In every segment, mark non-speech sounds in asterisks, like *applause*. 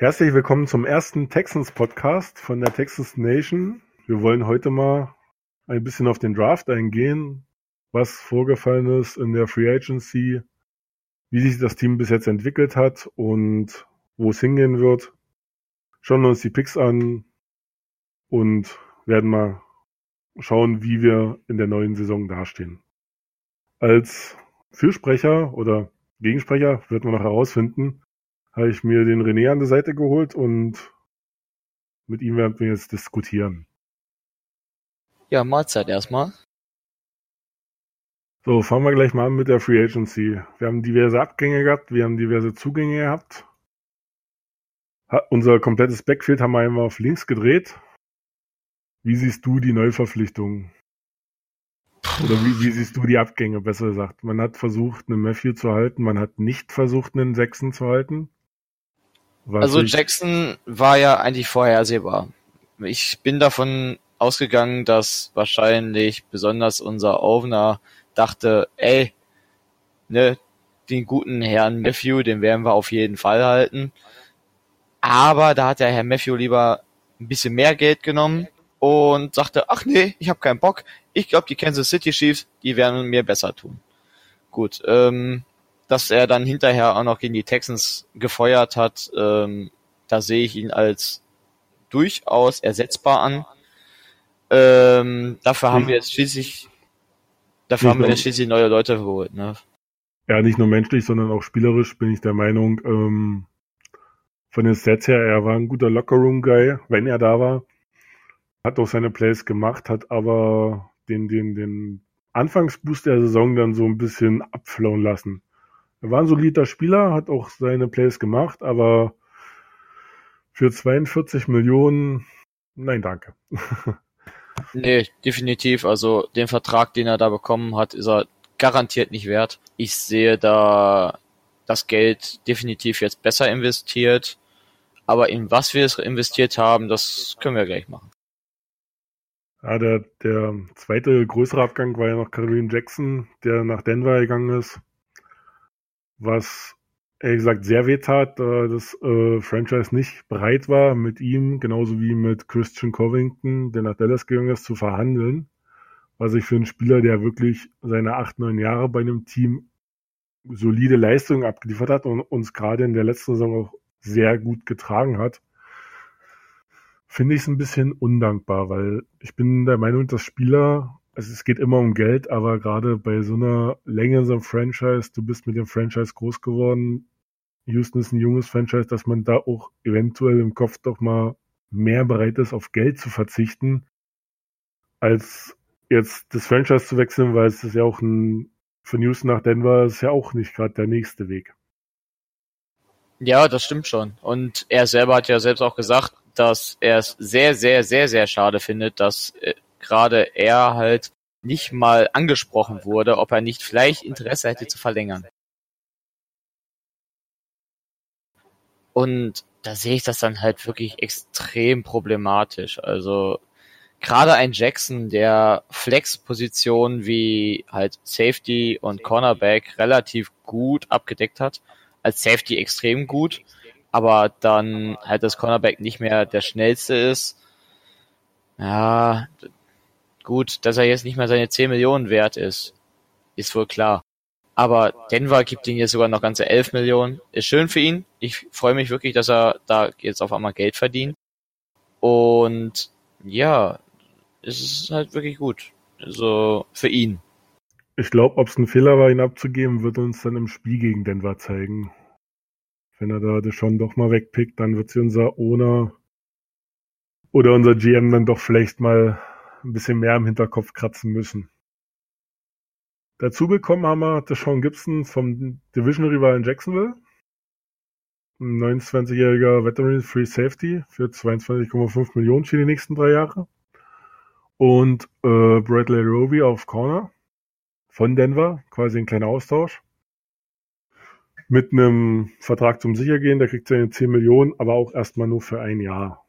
Herzlich willkommen zum ersten Texans Podcast von der Texas Nation. Wir wollen heute mal ein bisschen auf den Draft eingehen, was vorgefallen ist in der Free Agency, wie sich das Team bis jetzt entwickelt hat und wo es hingehen wird. Schauen uns die Picks an und werden mal schauen, wie wir in der neuen Saison dastehen. Als Fürsprecher oder Gegensprecher wird man noch herausfinden, habe ich mir den René an der Seite geholt und mit ihm werden wir jetzt diskutieren. Ja, Mahlzeit erstmal. So, fangen wir gleich mal an mit der Free Agency. Wir haben diverse Abgänge gehabt, wir haben diverse Zugänge gehabt. unser komplettes Backfield haben wir einmal auf links gedreht. Wie siehst du die Neuverpflichtungen? Oder wie, wie, siehst du die Abgänge, besser gesagt? Man hat versucht, einen Matthew zu halten, man hat nicht versucht, einen Sechsen zu halten. Was also Jackson war ja eigentlich vorhersehbar. Ich bin davon ausgegangen, dass wahrscheinlich besonders unser Owner dachte, ey, ne, den guten Herrn Matthew, den werden wir auf jeden Fall halten. Aber da hat der Herr Matthew lieber ein bisschen mehr Geld genommen und sagte, ach nee, ich habe keinen Bock. Ich glaube, die Kansas City Chiefs, die werden mir besser tun. Gut, ähm, dass er dann hinterher auch noch gegen die Texans gefeuert hat, ähm, da sehe ich ihn als durchaus ersetzbar an. Ähm, dafür haben wir jetzt schließlich, dafür haben wir jetzt schließlich neue Leute geholt, ne? Ja, nicht nur menschlich, sondern auch spielerisch bin ich der Meinung, ähm, von den Sets her, er war ein guter Lockerroom-Guy, wenn er da war. Hat auch seine Plays gemacht, hat aber den, den, den Anfangsboost der Saison dann so ein bisschen abflauen lassen. Er war ein solider Spieler, hat auch seine Plays gemacht, aber für 42 Millionen, nein, danke. *laughs* nee, definitiv. Also den Vertrag, den er da bekommen hat, ist er garantiert nicht wert. Ich sehe da das Geld definitiv jetzt besser investiert. Aber in was wir es investiert haben, das können wir gleich machen. Ja, der, der zweite größere Abgang war ja noch Kareem Jackson, der nach Denver gegangen ist was ehrlich gesagt sehr weh tat, da das äh, Franchise nicht bereit war, mit ihm, genauso wie mit Christian Covington, der nach Dallas gegangen ist, zu verhandeln. Was ich für einen Spieler, der wirklich seine acht, neun Jahre bei einem Team solide Leistungen abgeliefert hat und uns gerade in der letzten Saison auch sehr gut getragen hat, finde ich es ein bisschen undankbar, weil ich bin der Meinung, dass Spieler also es geht immer um Geld, aber gerade bei so einer Länge so einem Franchise, du bist mit dem Franchise groß geworden. Houston ist ein junges Franchise, dass man da auch eventuell im Kopf doch mal mehr bereit ist, auf Geld zu verzichten, als jetzt das Franchise zu wechseln, weil es ist ja auch ein, von Houston nach Denver ist ja auch nicht gerade der nächste Weg. Ja, das stimmt schon. Und er selber hat ja selbst auch gesagt, dass er es sehr, sehr, sehr, sehr schade findet, dass äh, gerade er halt nicht mal angesprochen wurde, ob er nicht vielleicht Interesse hätte zu verlängern. Und da sehe ich das dann halt wirklich extrem problematisch. Also gerade ein Jackson, der Flex-Positionen wie halt Safety und Cornerback relativ gut abgedeckt hat, als Safety extrem gut, aber dann halt das Cornerback nicht mehr der schnellste ist. Ja, Gut, dass er jetzt nicht mehr seine 10 Millionen wert ist, ist wohl klar. Aber Denver gibt ihm jetzt sogar noch ganze 11 Millionen. Ist schön für ihn. Ich freue mich wirklich, dass er da jetzt auf einmal Geld verdient. Und ja, es ist halt wirklich gut. Also für ihn. Ich glaube, ob es ein Fehler war, ihn abzugeben, wird uns dann im Spiel gegen Denver zeigen. Wenn er da schon doch mal wegpickt, dann wird sie unser Owner oder unser GM dann doch vielleicht mal ein bisschen mehr im Hinterkopf kratzen müssen. Dazu bekommen haben wir Deshaun Gibson vom Division-Rivalen Jacksonville. Ein 29-jähriger Veteran Free Safety für 22,5 Millionen für die nächsten drei Jahre. Und äh, Bradley Roby auf Corner von Denver, quasi ein kleiner Austausch. Mit einem Vertrag zum Sichergehen, der kriegt seine 10 Millionen, aber auch erstmal nur für ein Jahr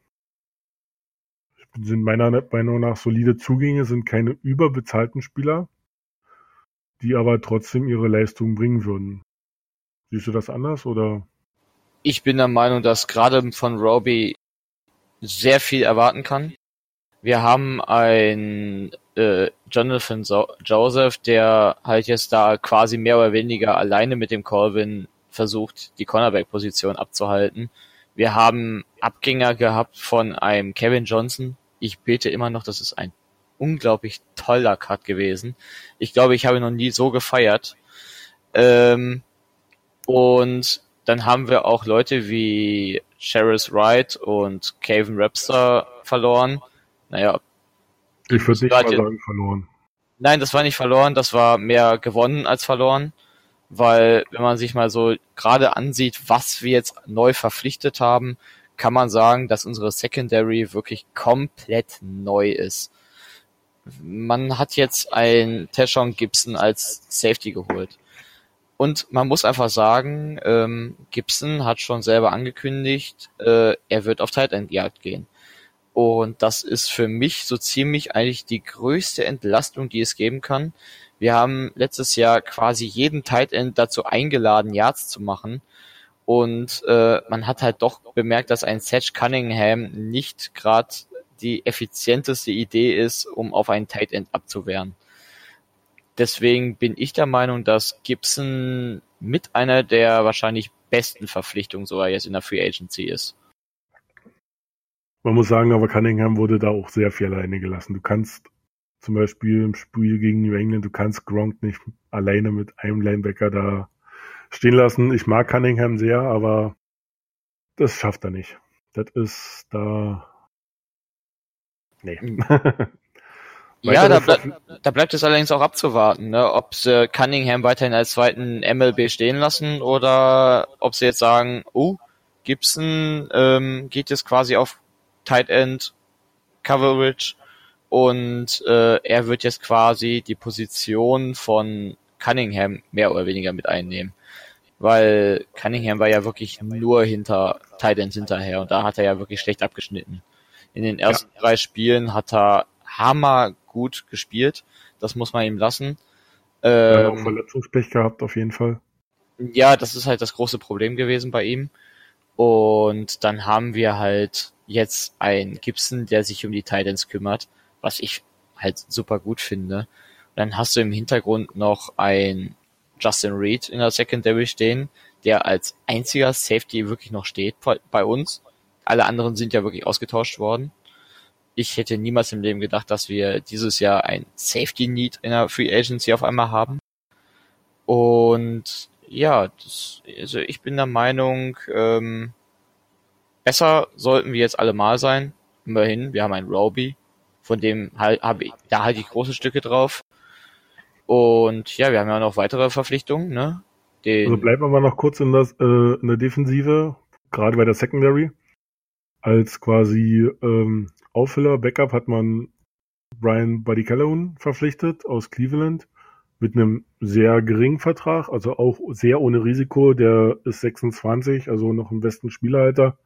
sind meiner Meinung nach solide Zugänge, sind keine überbezahlten Spieler, die aber trotzdem ihre Leistung bringen würden. Siehst du das anders oder? ich bin der Meinung, dass gerade von Roby sehr viel erwarten kann. Wir haben einen äh, Jonathan so Joseph, der halt jetzt da quasi mehr oder weniger alleine mit dem Colvin versucht, die Cornerback-Position abzuhalten. Wir haben Abgänger gehabt von einem Kevin Johnson. Ich bete immer noch, das ist ein unglaublich toller Cut gewesen. Ich glaube, ich habe noch nie so gefeiert. Ähm, und dann haben wir auch Leute wie Sheris Wright und Caven Rapster verloren. Naja. Ich würde nicht mal sagen verloren. Nein, das war nicht verloren, das war mehr gewonnen als verloren. Weil, wenn man sich mal so gerade ansieht, was wir jetzt neu verpflichtet haben, kann man sagen, dass unsere Secondary wirklich komplett neu ist. Man hat jetzt ein Tashon Gibson als Safety geholt. Und man muss einfach sagen, ähm, Gibson hat schon selber angekündigt, äh, er wird auf Tight End Yard gehen. Und das ist für mich so ziemlich eigentlich die größte Entlastung, die es geben kann. Wir haben letztes Jahr quasi jeden Tight End dazu eingeladen, Yards zu machen. Und äh, man hat halt doch bemerkt, dass ein Satch Cunningham nicht gerade die effizienteste Idee ist, um auf einen Tight End abzuwehren. Deswegen bin ich der Meinung, dass Gibson mit einer der wahrscheinlich besten Verpflichtungen sogar jetzt in der Free Agency ist. Man muss sagen, aber Cunningham wurde da auch sehr viel alleine gelassen. Du kannst zum Beispiel im Spiel gegen New England, du kannst Gronk nicht alleine mit einem Linebacker da stehen lassen. Ich mag Cunningham sehr, aber das schafft er nicht. Das ist da. Nee. Hm. *laughs* Ja, da, ble da bleibt es allerdings auch abzuwarten, ne? ob sie Cunningham weiterhin als zweiten MLB stehen lassen oder ob sie jetzt sagen, oh, Gibson ähm, geht jetzt quasi auf Tight End Coverage und äh, er wird jetzt quasi die Position von Cunningham mehr oder weniger mit einnehmen. Weil Cunningham war ja wirklich nur hinter Tight Ends hinterher und da hat er ja wirklich schlecht abgeschnitten. In den ersten ja. drei Spielen hat er Hammer gut gespielt. Das muss man ihm lassen. Ähm, ja, auch Verletzungspech gehabt, auf jeden Fall. Ja, das ist halt das große Problem gewesen bei ihm. Und dann haben wir halt jetzt einen Gibson, der sich um die Titans kümmert, was ich halt super gut finde. Dann hast du im Hintergrund noch ein Justin Reed in der Secondary stehen, der als einziger Safety wirklich noch steht bei uns. Alle anderen sind ja wirklich ausgetauscht worden ich hätte niemals im Leben gedacht, dass wir dieses Jahr ein Safety Need in der Free Agency auf einmal haben. Und ja, das, also ich bin der Meinung, ähm, besser sollten wir jetzt alle mal sein. Immerhin, wir haben einen Roby, von dem halt, habe ich, da halte ich große Stücke drauf. Und ja, wir haben ja noch weitere Verpflichtungen, ne? Den also bleiben wir mal noch kurz in, das, äh, in der Defensive, gerade bei der Secondary. Als quasi ähm, Auffüller, Backup hat man Brian Buddy Calhoun verpflichtet aus Cleveland mit einem sehr geringen Vertrag, also auch sehr ohne Risiko. Der ist 26, also noch im besten Spieleralter.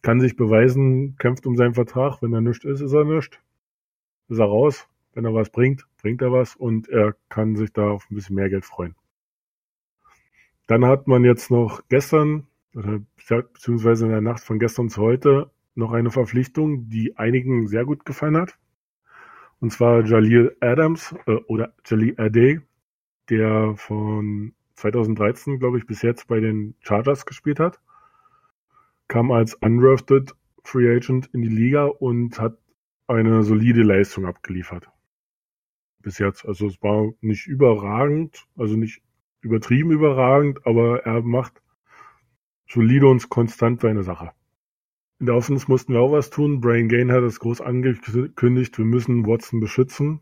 Kann sich beweisen, kämpft um seinen Vertrag. Wenn er nichts ist, ist er nichts. Ist er raus. Wenn er was bringt, bringt er was und er kann sich da auf ein bisschen mehr Geld freuen. Dann hat man jetzt noch gestern, beziehungsweise in der Nacht von gestern zu heute, noch eine Verpflichtung, die einigen sehr gut gefallen hat. Und zwar Jalil Adams äh, oder Jalil Ade, der von 2013, glaube ich, bis jetzt bei den Chargers gespielt hat. Kam als undrafted Free Agent in die Liga und hat eine solide Leistung abgeliefert. Bis jetzt. Also es war nicht überragend, also nicht übertrieben überragend, aber er macht solide und konstant seine Sache. In der Offense mussten wir auch was tun. Brian Gain hat es groß angekündigt, wir müssen Watson beschützen.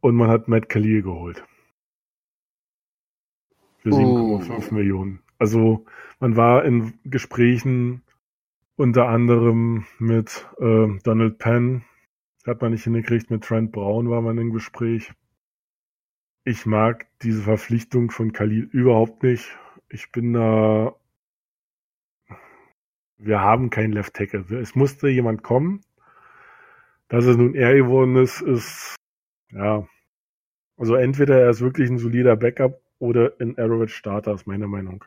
Und man hat Matt Khalil geholt. Für 7,5 oh. Millionen. Also man war in Gesprächen unter anderem mit äh, Donald Penn, hat man nicht hingekriegt, mit Trent Brown war man im Gespräch. Ich mag diese Verpflichtung von Khalil überhaupt nicht. Ich bin da wir haben keinen Left Tackle. Es musste jemand kommen. Dass es nun er geworden ist, ist, ja, also entweder er ist wirklich ein solider Backup oder ein Arrowhead Starter, ist meine Meinung.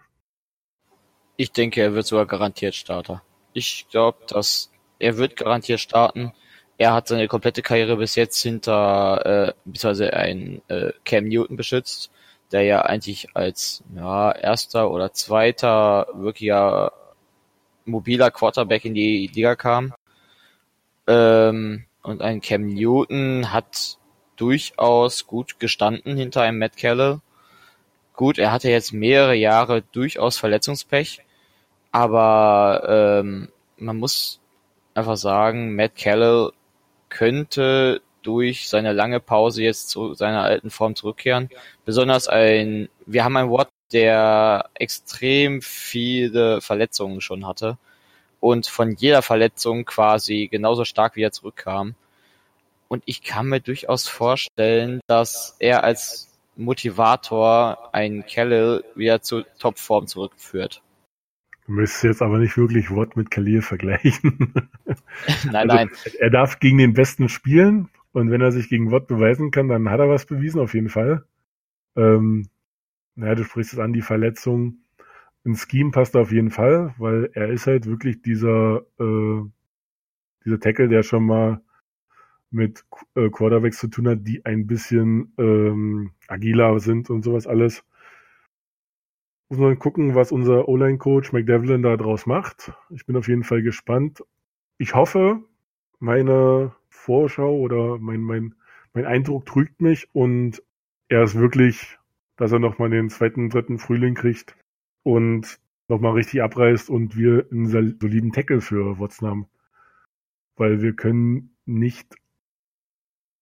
Ich denke, er wird sogar garantiert Starter. Ich glaube, dass er wird garantiert starten. Er hat seine komplette Karriere bis jetzt hinter äh, beziehungsweise ein äh, Cam Newton beschützt, der ja eigentlich als ja, erster oder zweiter wirklicher mobiler Quarterback in die Liga kam. Ähm, und ein Cam Newton hat durchaus gut gestanden hinter einem Matt Keller. Gut, er hatte jetzt mehrere Jahre durchaus Verletzungspech, aber ähm, man muss einfach sagen, Matt Keller könnte durch seine lange Pause jetzt zu seiner alten Form zurückkehren. Besonders ein, wir haben ein Wort, der extrem viele Verletzungen schon hatte und von jeder Verletzung quasi genauso stark wie er zurückkam. Und ich kann mir durchaus vorstellen, dass er als Motivator einen Kellel wieder zur Topform zurückführt. Du müsstest jetzt aber nicht wirklich Watt mit Khalil vergleichen. *laughs* nein, also, nein. Er darf gegen den Besten spielen und wenn er sich gegen Watt beweisen kann, dann hat er was bewiesen, auf jeden Fall. Ähm, naja, du sprichst es an, die Verletzung. Ein Scheme passt auf jeden Fall, weil er ist halt wirklich dieser, äh, dieser Tackle, der schon mal mit äh, Quarterbacks zu tun hat, die ein bisschen ähm, agiler sind und sowas alles. Muss man gucken, was unser O-Line-Coach McDevlin da draus macht. Ich bin auf jeden Fall gespannt. Ich hoffe, meine Vorschau oder mein, mein, mein Eindruck trügt mich und er ist wirklich, dass er nochmal den zweiten, dritten Frühling kriegt und nochmal richtig abreißt und wir einen soliden Tackle für Watson haben. Weil wir können nicht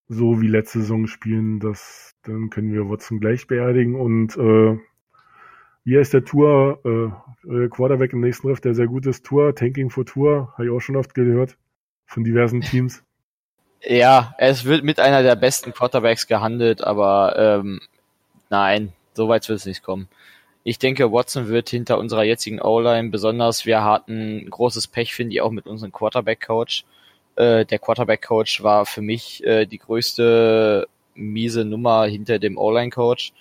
so wie letzte Saison spielen, das, dann können wir Watson gleich beerdigen und äh, wie heißt der Tour, äh, Quarterback im nächsten Riff, der sehr gut ist, Tour, Tanking for Tour, habe ich auch schon oft gehört von diversen Teams. *laughs* Ja, es wird mit einer der besten Quarterbacks gehandelt, aber ähm, nein, so weit wird es nicht kommen. Ich denke, Watson wird hinter unserer jetzigen O-Line, besonders wir hatten großes Pech, finde ich, auch mit unserem Quarterback-Coach. Äh, der Quarterback-Coach war für mich äh, die größte miese Nummer hinter dem O-Line-Coach.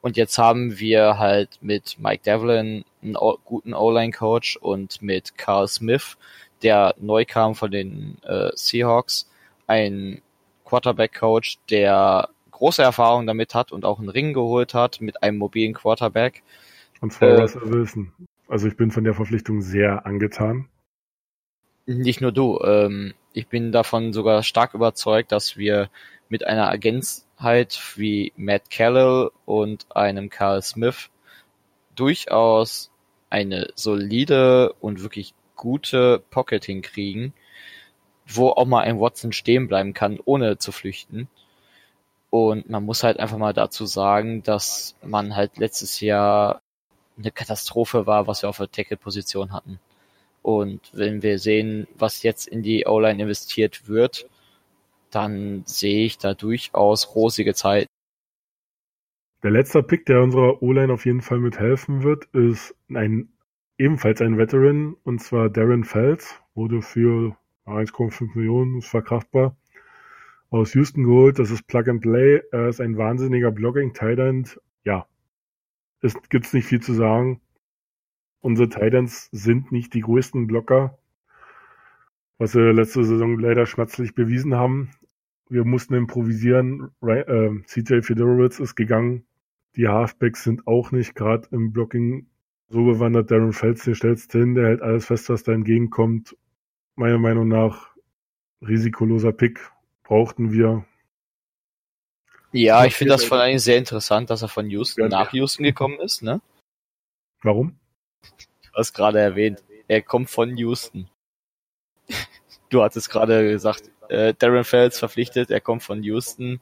Und jetzt haben wir halt mit Mike Devlin einen guten O-Line-Coach und mit Carl Smith, der neu kam von den äh, Seahawks, ein Quarterback-Coach, der große Erfahrung damit hat und auch einen Ring geholt hat mit einem mobilen Quarterback. Und zwar äh, Wilson. Also ich bin von der Verpflichtung sehr angetan. Nicht nur du. Ähm, ich bin davon sogar stark überzeugt, dass wir mit einer Agenzheit wie Matt Callell und einem Carl Smith durchaus eine solide und wirklich gute Pocket hinkriegen, wo auch mal ein Watson stehen bleiben kann, ohne zu flüchten. Und man muss halt einfach mal dazu sagen, dass man halt letztes Jahr eine Katastrophe war, was wir auf der Tackle-Position hatten. Und wenn wir sehen, was jetzt in die O-Line investiert wird, dann sehe ich da durchaus rosige Zeiten. Der letzte Pick, der unserer O-Line auf jeden Fall mithelfen wird, ist ein ebenfalls ein Veteran, und zwar Darren Fels, wurde für 1,5 Millionen, ist verkraftbar, aus Houston geholt. Das ist Plug and Play. Er ist ein wahnsinniger Blogging Tight Ja, es gibt's nicht viel zu sagen. Unsere Titans sind nicht die größten Blocker, was wir letzte Saison leider schmerzlich bewiesen haben. Wir mussten improvisieren. Äh, CJ Fedorowitz ist gegangen. Die Halfbacks sind auch nicht gerade im Blocking so bewandert. Darren Feltz, den stellst du hin, der hält alles fest, was da entgegenkommt. Meiner Meinung nach risikoloser Pick brauchten wir. Ja, ich finde das von eigentlich sehr interessant, dass er von Houston nach Houston gekommen ist, ne? Warum? Du hast gerade erwähnt, er kommt von Houston. *laughs* Du hattest gerade gesagt, äh, Darren Fells verpflichtet, er kommt von Houston.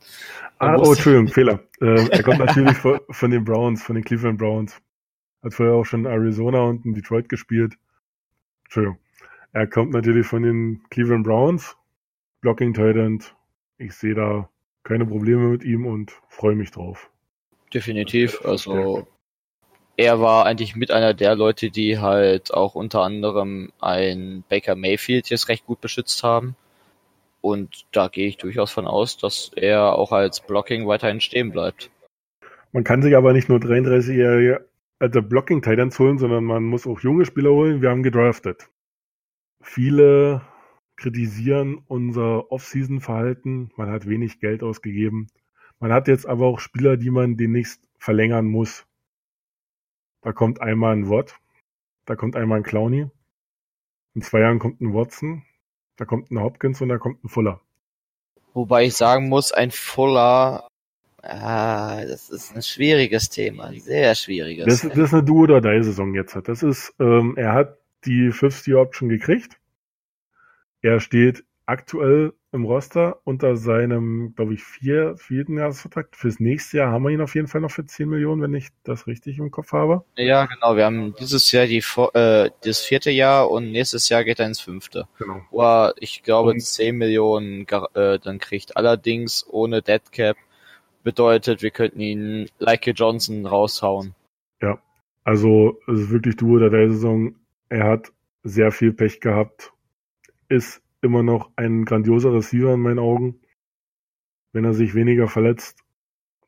ah, oh, Entschuldigung, Fehler. Äh, er kommt natürlich von, von, den Browns, von den Cleveland Browns. Hat vorher auch schon in Arizona und in Detroit gespielt. Entschuldigung. Er kommt natürlich von den Cleveland Browns. Blocking Tight Ich sehe da keine Probleme mit ihm und freue mich drauf. Definitiv. Also er war eigentlich mit einer der Leute, die halt auch unter anderem ein Baker Mayfield jetzt recht gut beschützt haben. Und da gehe ich durchaus von aus, dass er auch als Blocking weiterhin stehen bleibt. Man kann sich aber nicht nur 33-jährige alte Blocking Titans holen, sondern man muss auch junge Spieler holen. Wir haben gedraftet. Viele kritisieren unser Off-Season-Verhalten. Man hat wenig Geld ausgegeben. Man hat jetzt aber auch Spieler, die man demnächst verlängern muss. Da kommt einmal ein Watt, da kommt einmal ein Clowny. In zwei Jahren kommt ein Watson, da kommt ein Hopkins und da kommt ein Fuller. Wobei ich sagen muss, ein Fuller, ah, das ist ein schwieriges Thema, ein sehr schwieriges. Das, das ist eine Do oder Die Saison jetzt. Das ist, ähm, er hat die 50 Option gekriegt. Er steht aktuell im Roster unter seinem, glaube ich, vier, vierten Jahresvertrag. Fürs nächste Jahr haben wir ihn auf jeden Fall noch für 10 Millionen, wenn ich das richtig im Kopf habe. Ja, genau. Wir haben dieses Jahr die, äh, das vierte Jahr und nächstes Jahr geht er ins fünfte. Genau. Wo er, ich glaube, und 10 Millionen äh, dann kriegt. Allerdings ohne Deadcap bedeutet, wir könnten ihn like Johnson raushauen. Ja, also es ist wirklich du oder der Saison. Er hat sehr viel Pech gehabt ist immer noch ein grandioser Receiver in meinen Augen. Wenn er sich weniger verletzt,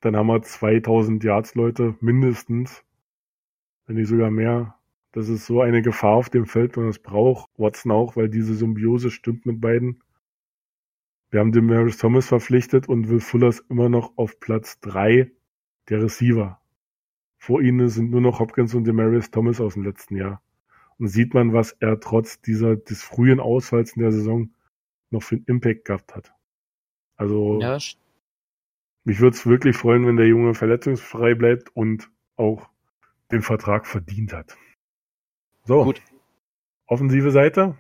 dann haben wir 2000 Yards Leute mindestens, wenn nicht sogar mehr. Das ist so eine Gefahr auf dem Feld und das braucht Watson auch, weil diese Symbiose stimmt mit beiden. Wir haben den Maris Thomas verpflichtet und Will Fuller ist immer noch auf Platz 3 der Receiver. Vor ihnen sind nur noch Hopkins und Demarius Thomas aus dem letzten Jahr. Und sieht man, was er trotz dieser, des frühen Ausfalls in der Saison noch für einen Impact gehabt hat. Also, ja. mich würde es wirklich freuen, wenn der Junge verletzungsfrei bleibt und auch den Vertrag verdient hat. So. Gut. Offensive Seite.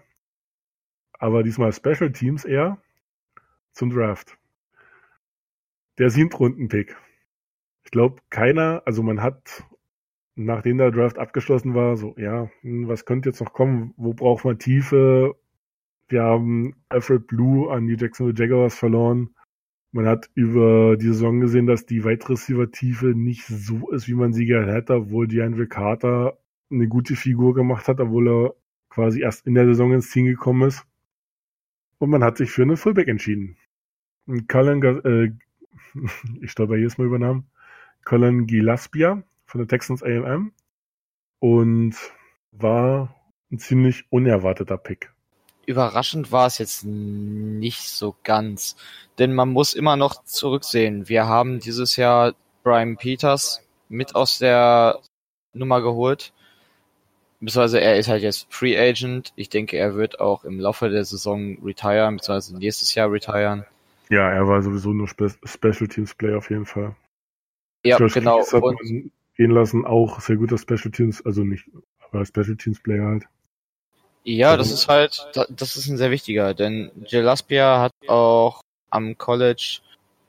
Aber diesmal Special Teams eher zum Draft. Der Siebtrunden-Pick. Ich glaube, keiner, also man hat nachdem der Draft abgeschlossen war, so, ja, hm, was könnte jetzt noch kommen? Wo braucht man Tiefe? Wir haben Alfred Blue an die Jacksonville Jaguars verloren. Man hat über die Saison gesehen, dass die Wide Receiver Tiefe nicht so ist, wie man sie gerne hätte, obwohl DeAndre Carter eine gute Figur gemacht hat, obwohl er quasi erst in der Saison ins Team gekommen ist. Und man hat sich für einen Fullback entschieden. Colin, äh, *laughs* ich stolper jedes Mal über Namen, Colin Gilaspia von der Texans A&M und war ein ziemlich unerwarteter Pick. Überraschend war es jetzt nicht so ganz, denn man muss immer noch zurücksehen. Wir haben dieses Jahr Brian Peters mit aus der Nummer geholt. Beziehungsweise er ist halt jetzt Free Agent. Ich denke, er wird auch im Laufe der Saison retiren, beziehungsweise nächstes Jahr retiren. Ja, er war sowieso nur Spe Special Teams Player auf jeden Fall. Ja, Josh genau. Und gehen lassen, auch sehr guter Special Teams, also nicht, aber Special Teams Player halt. Ja, das ist halt, das ist ein sehr wichtiger, denn Gelaspia hat auch am College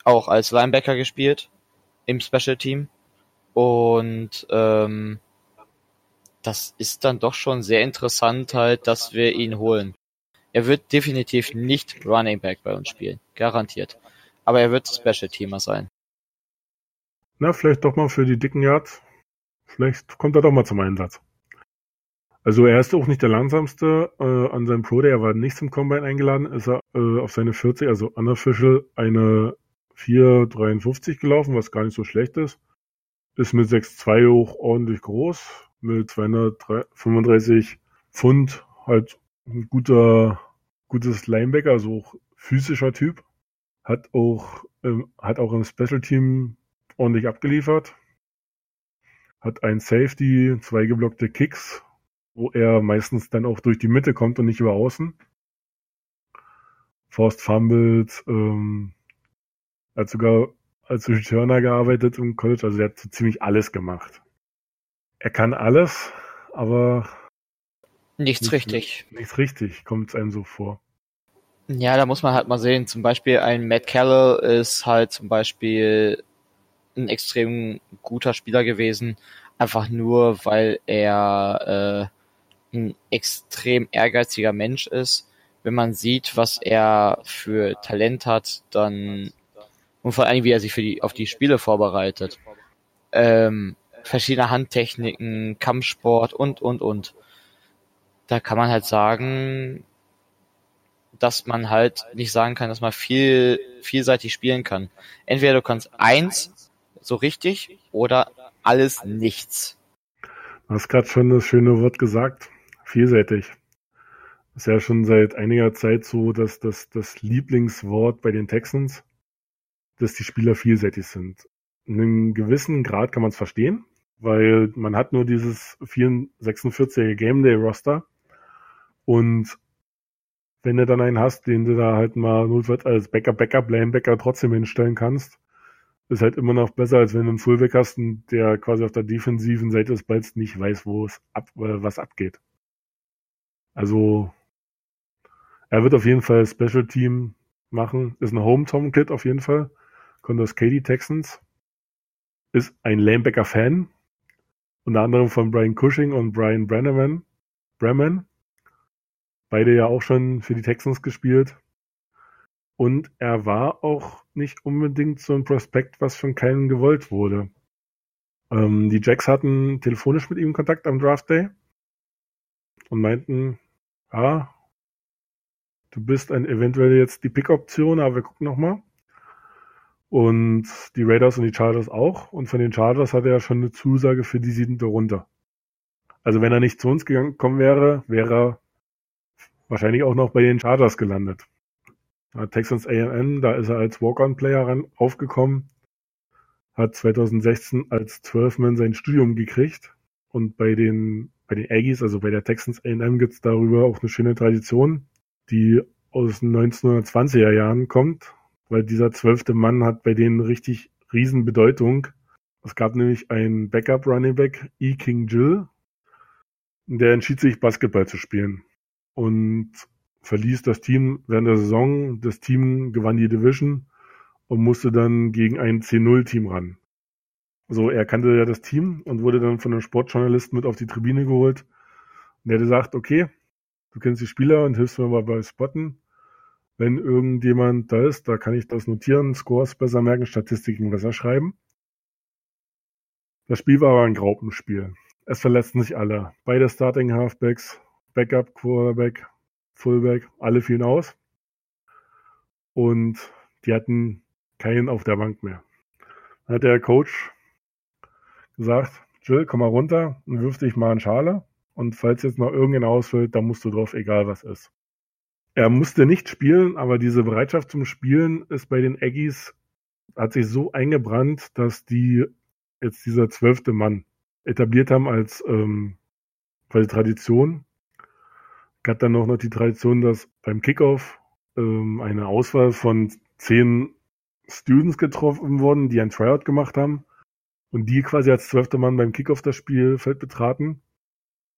auch als Linebacker gespielt im Special Team und ähm, das ist dann doch schon sehr interessant halt, dass wir ihn holen. Er wird definitiv nicht Running Back bei uns spielen, garantiert. Aber er wird Special Teamer sein. Na, vielleicht doch mal für die dicken Yards. Vielleicht kommt er doch mal zum Einsatz. Also er ist auch nicht der langsamste äh, an seinem Pro Day. Er war nicht zum Combine eingeladen. Ist er äh, auf seine 40, also unofficial, eine 4,53 gelaufen, was gar nicht so schlecht ist. Ist mit 6,2 hoch ordentlich groß. Mit 235 Pfund halt ein guter, gutes Linebacker, also auch physischer Typ. Hat auch, ähm, hat auch im Special Team ordentlich abgeliefert. Hat ein Safety, zwei geblockte Kicks, wo er meistens dann auch durch die Mitte kommt und nicht über außen. Forced Fumbles, ähm, hat sogar als Returner gearbeitet im College, also er hat so ziemlich alles gemacht. Er kann alles, aber nichts nicht, richtig. Nichts richtig, kommt es einem so vor. Ja, da muss man halt mal sehen. Zum Beispiel ein Matt Callell ist halt zum Beispiel ein extrem guter Spieler gewesen, einfach nur, weil er äh, ein extrem ehrgeiziger Mensch ist. Wenn man sieht, was er für Talent hat, dann und vor allem, wie er sich für die auf die Spiele vorbereitet, ähm, verschiedene Handtechniken, Kampfsport und und und. Da kann man halt sagen, dass man halt nicht sagen kann, dass man viel vielseitig spielen kann. Entweder du kannst eins so richtig oder alles nichts. Du hast gerade schon das schöne Wort gesagt. Vielseitig. Ist ja schon seit einiger Zeit so, dass das, das Lieblingswort bei den Texans, dass die Spieler vielseitig sind. In einem gewissen Grad kann man es verstehen, weil man hat nur dieses 46er Game Day Roster und wenn du dann einen hast, den du da halt mal notfalls als Backup, Backup, Lanebacker trotzdem hinstellen kannst, ist halt immer noch besser, als wenn du einen Fullback hast, der quasi auf der defensiven Seite des Balls nicht weiß, wo es ab, äh, was abgeht. Also, er wird auf jeden Fall Special Team machen. Ist ein Home-Tom-Kid auf jeden Fall. Kommt aus Katy Texans. Ist ein Lanebacker-Fan. Unter anderem von Brian Cushing und Brian Brenneman. Bremen. Beide ja auch schon für die Texans gespielt. Und er war auch nicht unbedingt so ein Prospekt, was von keinem gewollt wurde. Ähm, die Jacks hatten telefonisch mit ihm Kontakt am Draft Day und meinten, ja, du bist ein, eventuell jetzt die Pick-Option, aber wir gucken nochmal. Und die Raiders und die Chargers auch. Und von den Chargers hatte er schon eine Zusage für die siebente Runde. Also wenn er nicht zu uns gekommen wäre, wäre er wahrscheinlich auch noch bei den Chargers gelandet. Texans A&M, da ist er als Walk-on-Player aufgekommen, hat 2016 als 12-Man sein Studium gekriegt und bei den, bei den Aggies, also bei der Texans A&M gibt's darüber auch eine schöne Tradition, die aus den 1920er Jahren kommt, weil dieser zwölfte Mann hat bei denen richtig riesen Bedeutung. Es gab nämlich einen Backup Running Back, E. King Jill, der entschied sich Basketball zu spielen. Und verließ das Team während der Saison. Das Team gewann die Division und musste dann gegen ein C0-Team ran. So, er kannte ja das Team und wurde dann von einem Sportjournalisten mit auf die Tribüne geholt. Und er hat gesagt, okay, du kennst die Spieler und hilfst mir mal bei Spotten. Wenn irgendjemand da ist, da kann ich das notieren, Scores besser merken, Statistiken besser schreiben. Das Spiel war aber ein Graupenspiel. Es verletzten sich alle. Beide Starting Halfbacks, Backup Quarterback, Fullback, alle fielen aus. Und die hatten keinen auf der Bank mehr. Dann hat der Coach gesagt, Jill, komm mal runter und wirf dich mal in Schale. Und falls jetzt noch irgendein ausfällt, dann musst du drauf, egal was ist. Er musste nicht spielen, aber diese Bereitschaft zum Spielen ist bei den Aggies, hat sich so eingebrannt, dass die jetzt dieser zwölfte Mann etabliert haben als ähm, quasi Tradition hat dann auch noch die Tradition, dass beim Kickoff ähm, eine Auswahl von zehn Students getroffen wurden, die ein Tryout gemacht haben und die quasi als zwölfter Mann beim Kickoff das Spielfeld betraten.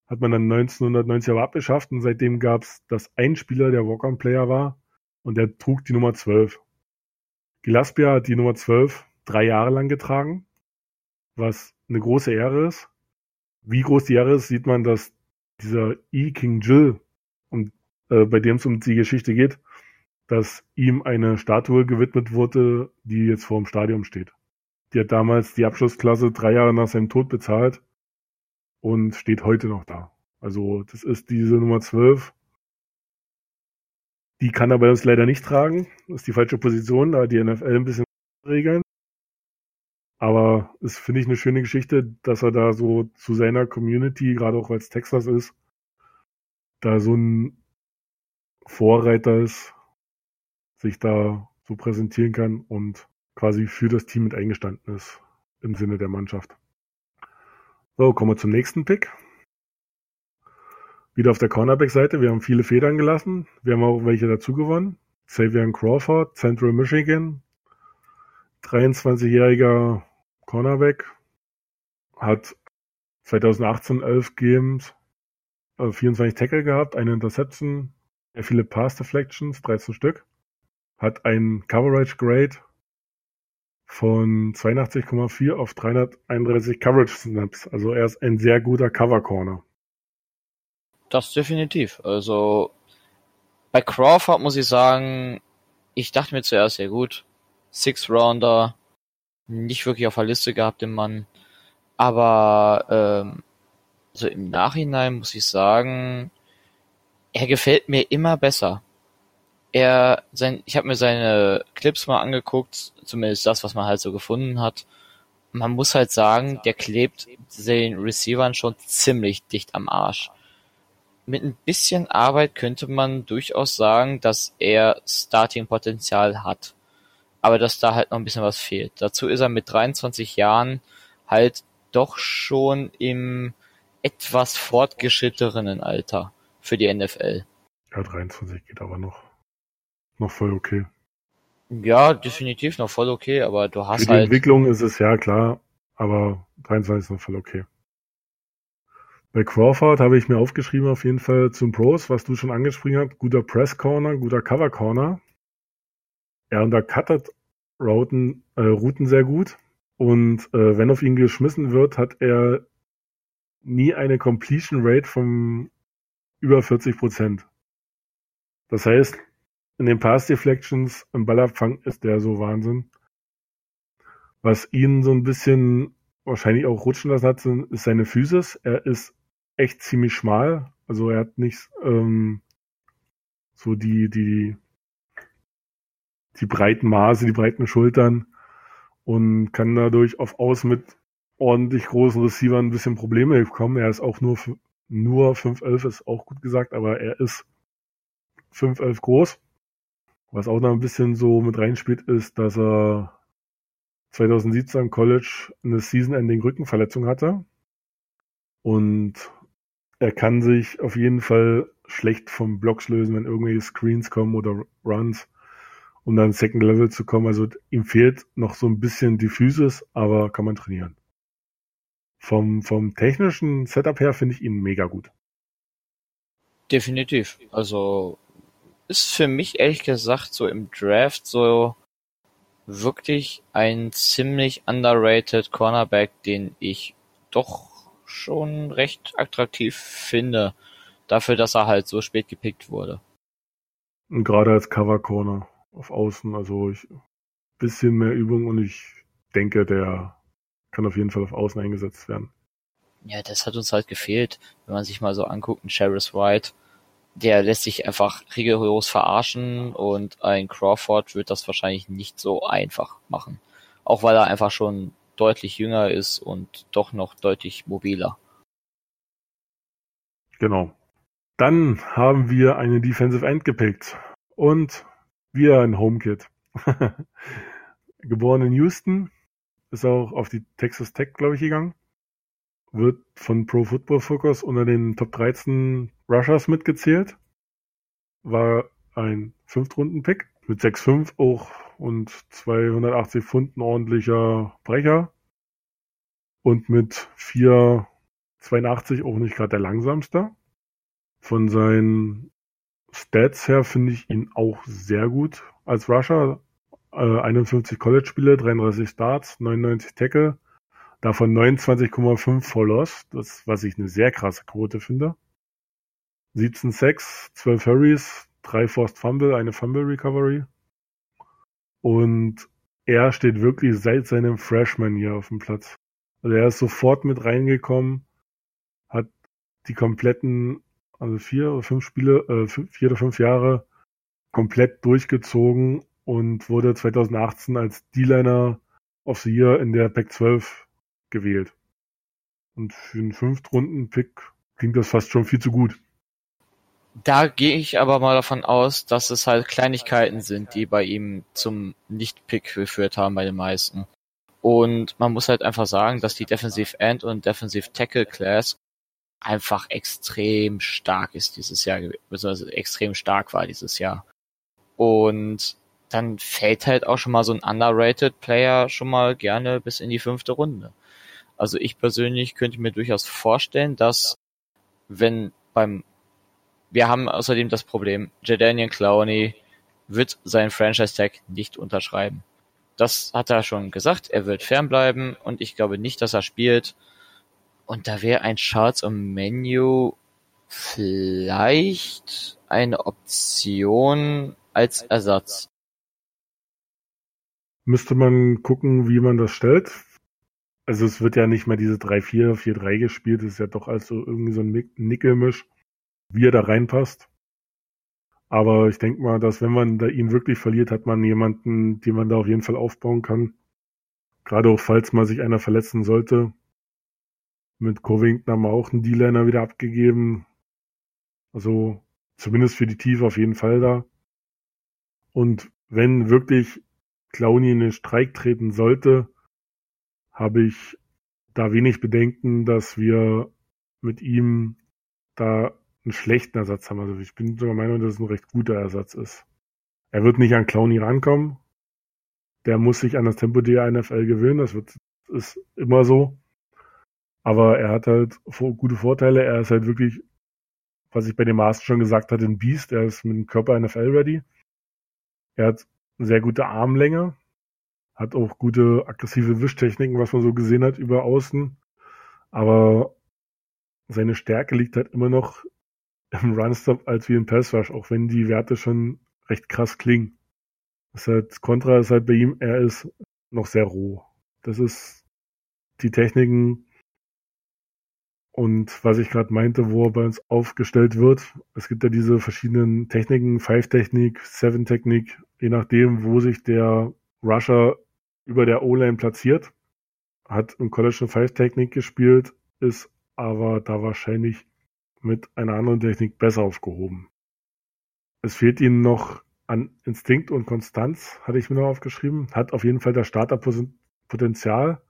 Hat man dann 1990 aber abgeschafft und seitdem gab es, dass ein Spieler der Walk-on-Player war und der trug die Nummer 12. Gilaspia hat die Nummer 12 drei Jahre lang getragen, was eine große Ehre ist. Wie groß die Ehre ist, sieht man, dass dieser E. King Jill und äh, bei dem es um die Geschichte geht, dass ihm eine Statue gewidmet wurde, die jetzt vor dem Stadion steht. Die hat damals die Abschlussklasse drei Jahre nach seinem Tod bezahlt und steht heute noch da. Also das ist diese Nummer 12. Die kann er bei uns leider nicht tragen. Das ist die falsche Position, da die NFL ein bisschen regeln. Aber es finde ich eine schöne Geschichte, dass er da so zu seiner Community, gerade auch weil es Texas ist, da so ein Vorreiter ist, sich da so präsentieren kann und quasi für das Team mit eingestanden ist im Sinne der Mannschaft. So, kommen wir zum nächsten Pick. Wieder auf der Cornerback-Seite. Wir haben viele Federn gelassen. Wir haben auch welche dazu gewonnen. Xavier Crawford, Central Michigan. 23-jähriger Cornerback. Hat 2018 11 Games, 24 äh, Tackle gehabt, eine Interception, sehr viele Pass Deflections, 13 Stück. Hat ein Coverage Grade von 82,4 auf 331 Coverage Snaps. Also er ist ein sehr guter Cover Corner. Das definitiv. Also bei Crawford muss ich sagen, ich dachte mir zuerst sehr gut. Six Rounder, nicht wirklich auf der Liste gehabt, den Mann. Aber ähm, also im Nachhinein muss ich sagen, er gefällt mir immer besser. Er, sein, ich habe mir seine Clips mal angeguckt, zumindest das, was man halt so gefunden hat. man muss halt sagen, der klebt den Receivern schon ziemlich dicht am Arsch. Mit ein bisschen Arbeit könnte man durchaus sagen, dass er Starting-Potenzial hat. Aber dass da halt noch ein bisschen was fehlt. Dazu ist er mit 23 Jahren halt doch schon im etwas fortgeschrittenen Alter für die NFL. Ja, 23 geht aber noch, noch voll okay. Ja, definitiv noch voll okay, aber du hast Für die halt. Entwicklung ist es ja klar, aber 23 ist noch voll okay. Bei Crawford habe ich mir aufgeschrieben auf jeden Fall zum Pros, was du schon angesprochen hast. Guter Press Corner, guter Cover Corner. Er untercuttet Routen, äh, Routen sehr gut. Und äh, wenn auf ihn geschmissen wird, hat er nie eine Completion Rate von über 40 Prozent. Das heißt, in den Pass Deflections im Ballabfang ist der so Wahnsinn. Was ihn so ein bisschen wahrscheinlich auch rutschen lassen hat, ist seine Physis. Er ist echt ziemlich schmal. Also er hat nicht ähm, so die, die, die breiten Maße, die breiten Schultern und kann dadurch auf Aus mit ordentlich großen Receivern ein bisschen Probleme bekommen. Er ist auch nur, nur 5'11 ist auch gut gesagt, aber er ist 5'11 groß. Was auch noch ein bisschen so mit reinspielt, ist, dass er 2017 im College eine Season-Ending Rückenverletzung hatte. Und er kann sich auf jeden Fall schlecht vom Blocks lösen, wenn irgendwelche Screens kommen oder Runs, um dann Second Level zu kommen. Also ihm fehlt noch so ein bisschen Physis, aber kann man trainieren. Vom, vom technischen Setup her finde ich ihn mega gut. Definitiv. Also ist für mich ehrlich gesagt so im Draft so wirklich ein ziemlich underrated Cornerback, den ich doch schon recht attraktiv finde, dafür, dass er halt so spät gepickt wurde. Und gerade als Cover Corner auf Außen, also ich bisschen mehr Übung und ich denke, der kann auf jeden Fall auf Außen eingesetzt werden. Ja, das hat uns halt gefehlt, wenn man sich mal so anguckt, ein Sheriff White, der lässt sich einfach rigoros verarschen und ein Crawford wird das wahrscheinlich nicht so einfach machen. Auch weil er einfach schon deutlich jünger ist und doch noch deutlich mobiler. Genau. Dann haben wir eine Defensive End gepickt und wir ein Homekit. *laughs* Geboren in Houston, ist auch auf die Texas Tech, glaube ich, gegangen. Wird von Pro Football Focus unter den Top 13 Rushers mitgezählt. War ein Fünftrunden-Pick mit 6,5 auch und 280 Pfund ein ordentlicher Brecher. Und mit 4,82 auch nicht gerade der langsamste. Von seinen Stats her finde ich ihn auch sehr gut als Rusher. Äh, 51 College-Spiele, 33 Starts, 99 Tackle, davon 29,5 for Loss, das was ich eine sehr krasse Quote finde. 17 Sacks, 12 Hurries, 3 Forced Fumble, eine Fumble Recovery. Und er steht wirklich seit seinem Freshman hier auf dem Platz. Also er ist sofort mit reingekommen, hat die kompletten, also vier oder fünf Spiele, äh, vier oder fünf Jahre komplett durchgezogen und wurde 2018 als D-Liner of the Year in der Pack 12 gewählt. Und für einen Fünftrunden-Pick klingt das fast schon viel zu gut. Da gehe ich aber mal davon aus, dass es halt Kleinigkeiten sind, die bei ihm zum Nicht-Pick geführt haben bei den meisten. Und man muss halt einfach sagen, dass die Defensive End und Defensive Tackle Class einfach extrem stark ist dieses Jahr, beziehungsweise extrem stark war dieses Jahr. Und dann fällt halt auch schon mal so ein underrated Player schon mal gerne bis in die fünfte Runde. Also ich persönlich könnte mir durchaus vorstellen, dass wenn beim wir haben außerdem das Problem, Jadanian Clowney wird seinen Franchise Tag nicht unterschreiben. Das hat er schon gesagt, er wird fernbleiben und ich glaube nicht, dass er spielt. Und da wäre ein Charles im Menu vielleicht eine Option als Ersatz. Müsste man gucken, wie man das stellt. Also es wird ja nicht mehr diese 3-4, 4-3 gespielt, es ist ja doch also irgendwie so ein Nickelmisch, wie er da reinpasst. Aber ich denke mal, dass wenn man da ihn wirklich verliert, hat man jemanden, den man da auf jeden Fall aufbauen kann. Gerade auch, falls mal sich einer verletzen sollte. Mit Covington haben wir auch einen D-Liner wieder abgegeben. Also zumindest für die Tiefe auf jeden Fall da. Und wenn wirklich Clowny in den Streik treten sollte, habe ich da wenig Bedenken, dass wir mit ihm da einen schlechten Ersatz haben. Also ich bin sogar Meinung, dass es ein recht guter Ersatz ist. Er wird nicht an Clowny rankommen. Der muss sich an das Tempo der NFL gewöhnen. Das wird, ist immer so. Aber er hat halt gute Vorteile. Er ist halt wirklich, was ich bei dem Maßen schon gesagt hatte, ein Biest. Er ist mit dem Körper NFL ready. Er hat sehr gute Armlänge. Hat auch gute aggressive Wischtechniken, was man so gesehen hat über außen. Aber seine Stärke liegt halt immer noch im Runstop als wie im Passrush, auch wenn die Werte schon recht krass klingen. Das halt, Contra ist halt bei ihm, er ist noch sehr roh. Das ist die Techniken und was ich gerade meinte, wo er bei uns aufgestellt wird. Es gibt ja diese verschiedenen Techniken, Five-Technik, Seven-Technik, je nachdem, wo sich der Rusher über der O-Line platziert. Hat im College eine Five-Technik gespielt, ist aber da wahrscheinlich mit einer anderen Technik besser aufgehoben. Es fehlt ihnen noch an Instinkt und Konstanz, hatte ich mir noch aufgeschrieben. Hat auf jeden Fall das Starterpotenzial,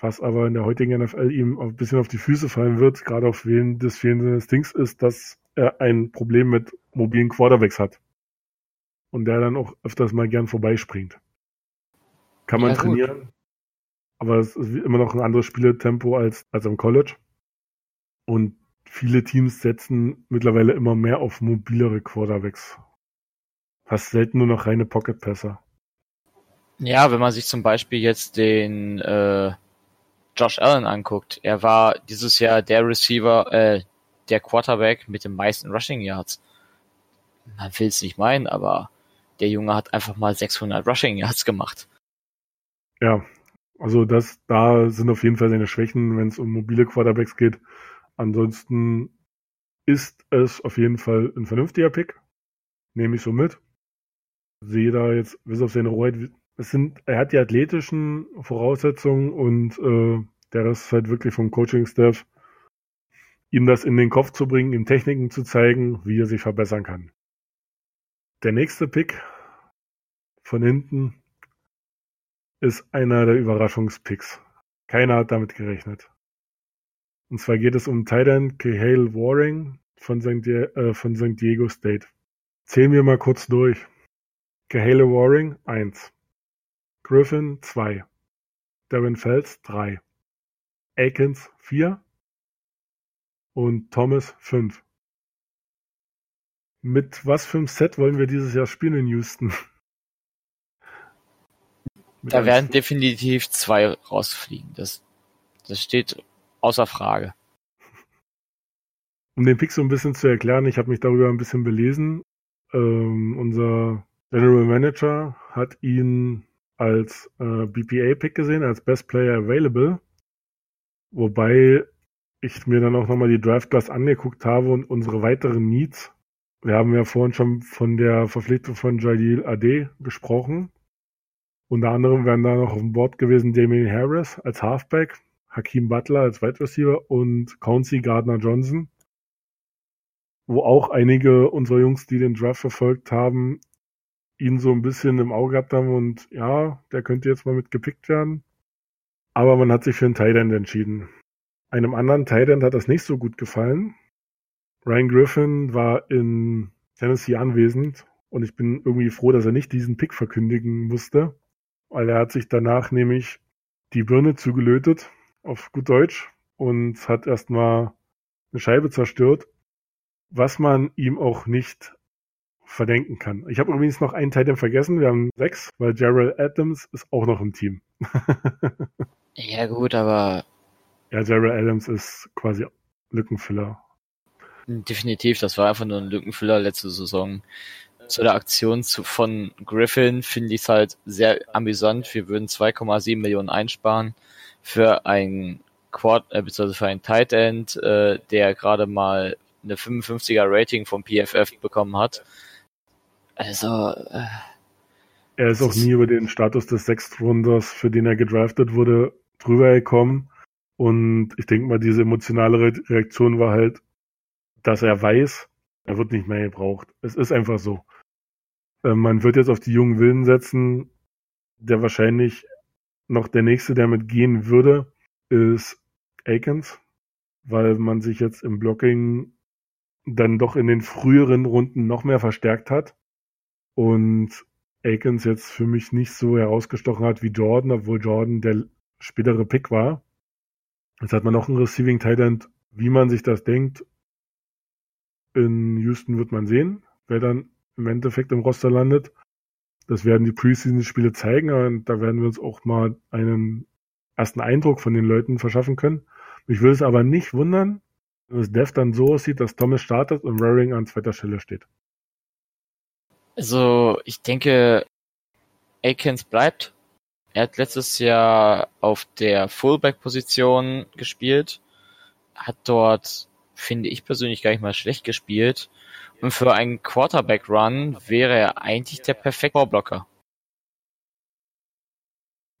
was aber in der heutigen NFL ihm ein bisschen auf die Füße fallen wird, gerade auf wen des fehlenden Instinkts ist, dass er ein Problem mit mobilen Quarterbacks hat. Und der dann auch öfters mal gern vorbeispringt. Kann man ja, trainieren, gut. aber es ist immer noch ein anderes Spieletempo als, als im College. Und viele Teams setzen mittlerweile immer mehr auf mobilere Quarterbacks. Fast selten nur noch reine Pocket-Passer. Ja, wenn man sich zum Beispiel jetzt den äh, Josh Allen anguckt, er war dieses Jahr der Receiver, äh, der Quarterback mit den meisten Rushing Yards. Man will es nicht meinen, aber der Junge hat einfach mal 600 Rushing Yards gemacht. Ja, also das, da sind auf jeden Fall seine Schwächen, wenn es um mobile Quarterbacks geht. Ansonsten ist es auf jeden Fall ein vernünftiger Pick. Nehme ich so mit. Sehe da jetzt, bis auf seine Rohheit, es sind, er hat die athletischen Voraussetzungen und äh, der ist halt wirklich vom Coaching-Staff, ihm das in den Kopf zu bringen, ihm Techniken zu zeigen, wie er sich verbessern kann. Der nächste Pick von hinten ist einer der Überraschungspicks. Keiner hat damit gerechnet. Und zwar geht es um Titan Cahill Waring von St. Äh, von St. Diego State. Zählen wir mal kurz durch. Cahill Waring 1. Griffin 2. Darren Fels 3. Akins 4. Und Thomas 5. Mit was für einem Set wollen wir dieses Jahr spielen in Houston? *laughs* da werden definitiv zwei rausfliegen. Das, das steht außer Frage. Um den Pick so ein bisschen zu erklären, ich habe mich darüber ein bisschen belesen. Ähm, unser General Manager hat ihn als äh, BPA-Pick gesehen, als Best Player Available. Wobei ich mir dann auch nochmal die Draft Class angeguckt habe und unsere weiteren Needs. Wir haben ja vorhin schon von der Verpflichtung von Jalil Ade gesprochen. Unter anderem wären da noch auf dem Board gewesen Damien Harris als Halfback, Hakeem Butler als Wide Receiver und Councey Gardner Johnson, wo auch einige unserer Jungs, die den Draft verfolgt haben, ihn so ein bisschen im Auge gehabt haben und ja, der könnte jetzt mal mit gepickt werden. Aber man hat sich für einen Tight entschieden. Einem anderen Tight hat das nicht so gut gefallen. Ryan Griffin war in Tennessee anwesend und ich bin irgendwie froh, dass er nicht diesen Pick verkündigen musste, weil er hat sich danach nämlich die Birne zugelötet auf gut Deutsch und hat erstmal eine Scheibe zerstört, was man ihm auch nicht verdenken kann. Ich habe übrigens noch einen Teil vergessen. Wir haben sechs, weil Gerald Adams ist auch noch im Team. *laughs* ja gut, aber ja, Gerald Adams ist quasi Lückenfüller. Definitiv, das war einfach nur ein Lückenfüller letzte Saison. Zu der Aktion zu, von Griffin finde ich es halt sehr amüsant. Wir würden 2,7 Millionen einsparen für ein Quad, äh, beziehungsweise für ein Tight End, äh, der gerade mal eine 55er Rating vom PFF bekommen hat. Also, äh, Er ist auch nie über den Status des Sechstrunders, für den er gedraftet wurde, drüber gekommen. Und ich denke mal, diese emotionale Reaktion war halt, dass er weiß, er wird nicht mehr gebraucht. Es ist einfach so. Ähm, man wird jetzt auf die jungen Willen setzen. Der wahrscheinlich noch der nächste, der mitgehen würde, ist Akins, weil man sich jetzt im Blocking dann doch in den früheren Runden noch mehr verstärkt hat und Akins jetzt für mich nicht so herausgestochen hat wie Jordan, obwohl Jordan der spätere Pick war. Jetzt hat man noch einen Receiving Tight wie man sich das denkt. In Houston wird man sehen, wer dann im Endeffekt im Roster landet. Das werden die Preseason-Spiele zeigen und da werden wir uns auch mal einen ersten Eindruck von den Leuten verschaffen können. Mich würde es aber nicht wundern, wenn das Dev dann so aussieht, dass Thomas startet und Raring an zweiter Stelle steht. Also, ich denke, Akins bleibt. Er hat letztes Jahr auf der Fullback-Position gespielt, hat dort, finde ich persönlich, gar nicht mal schlecht gespielt. Und für einen Quarterback-Run wäre er eigentlich der perfekte Vorblocker.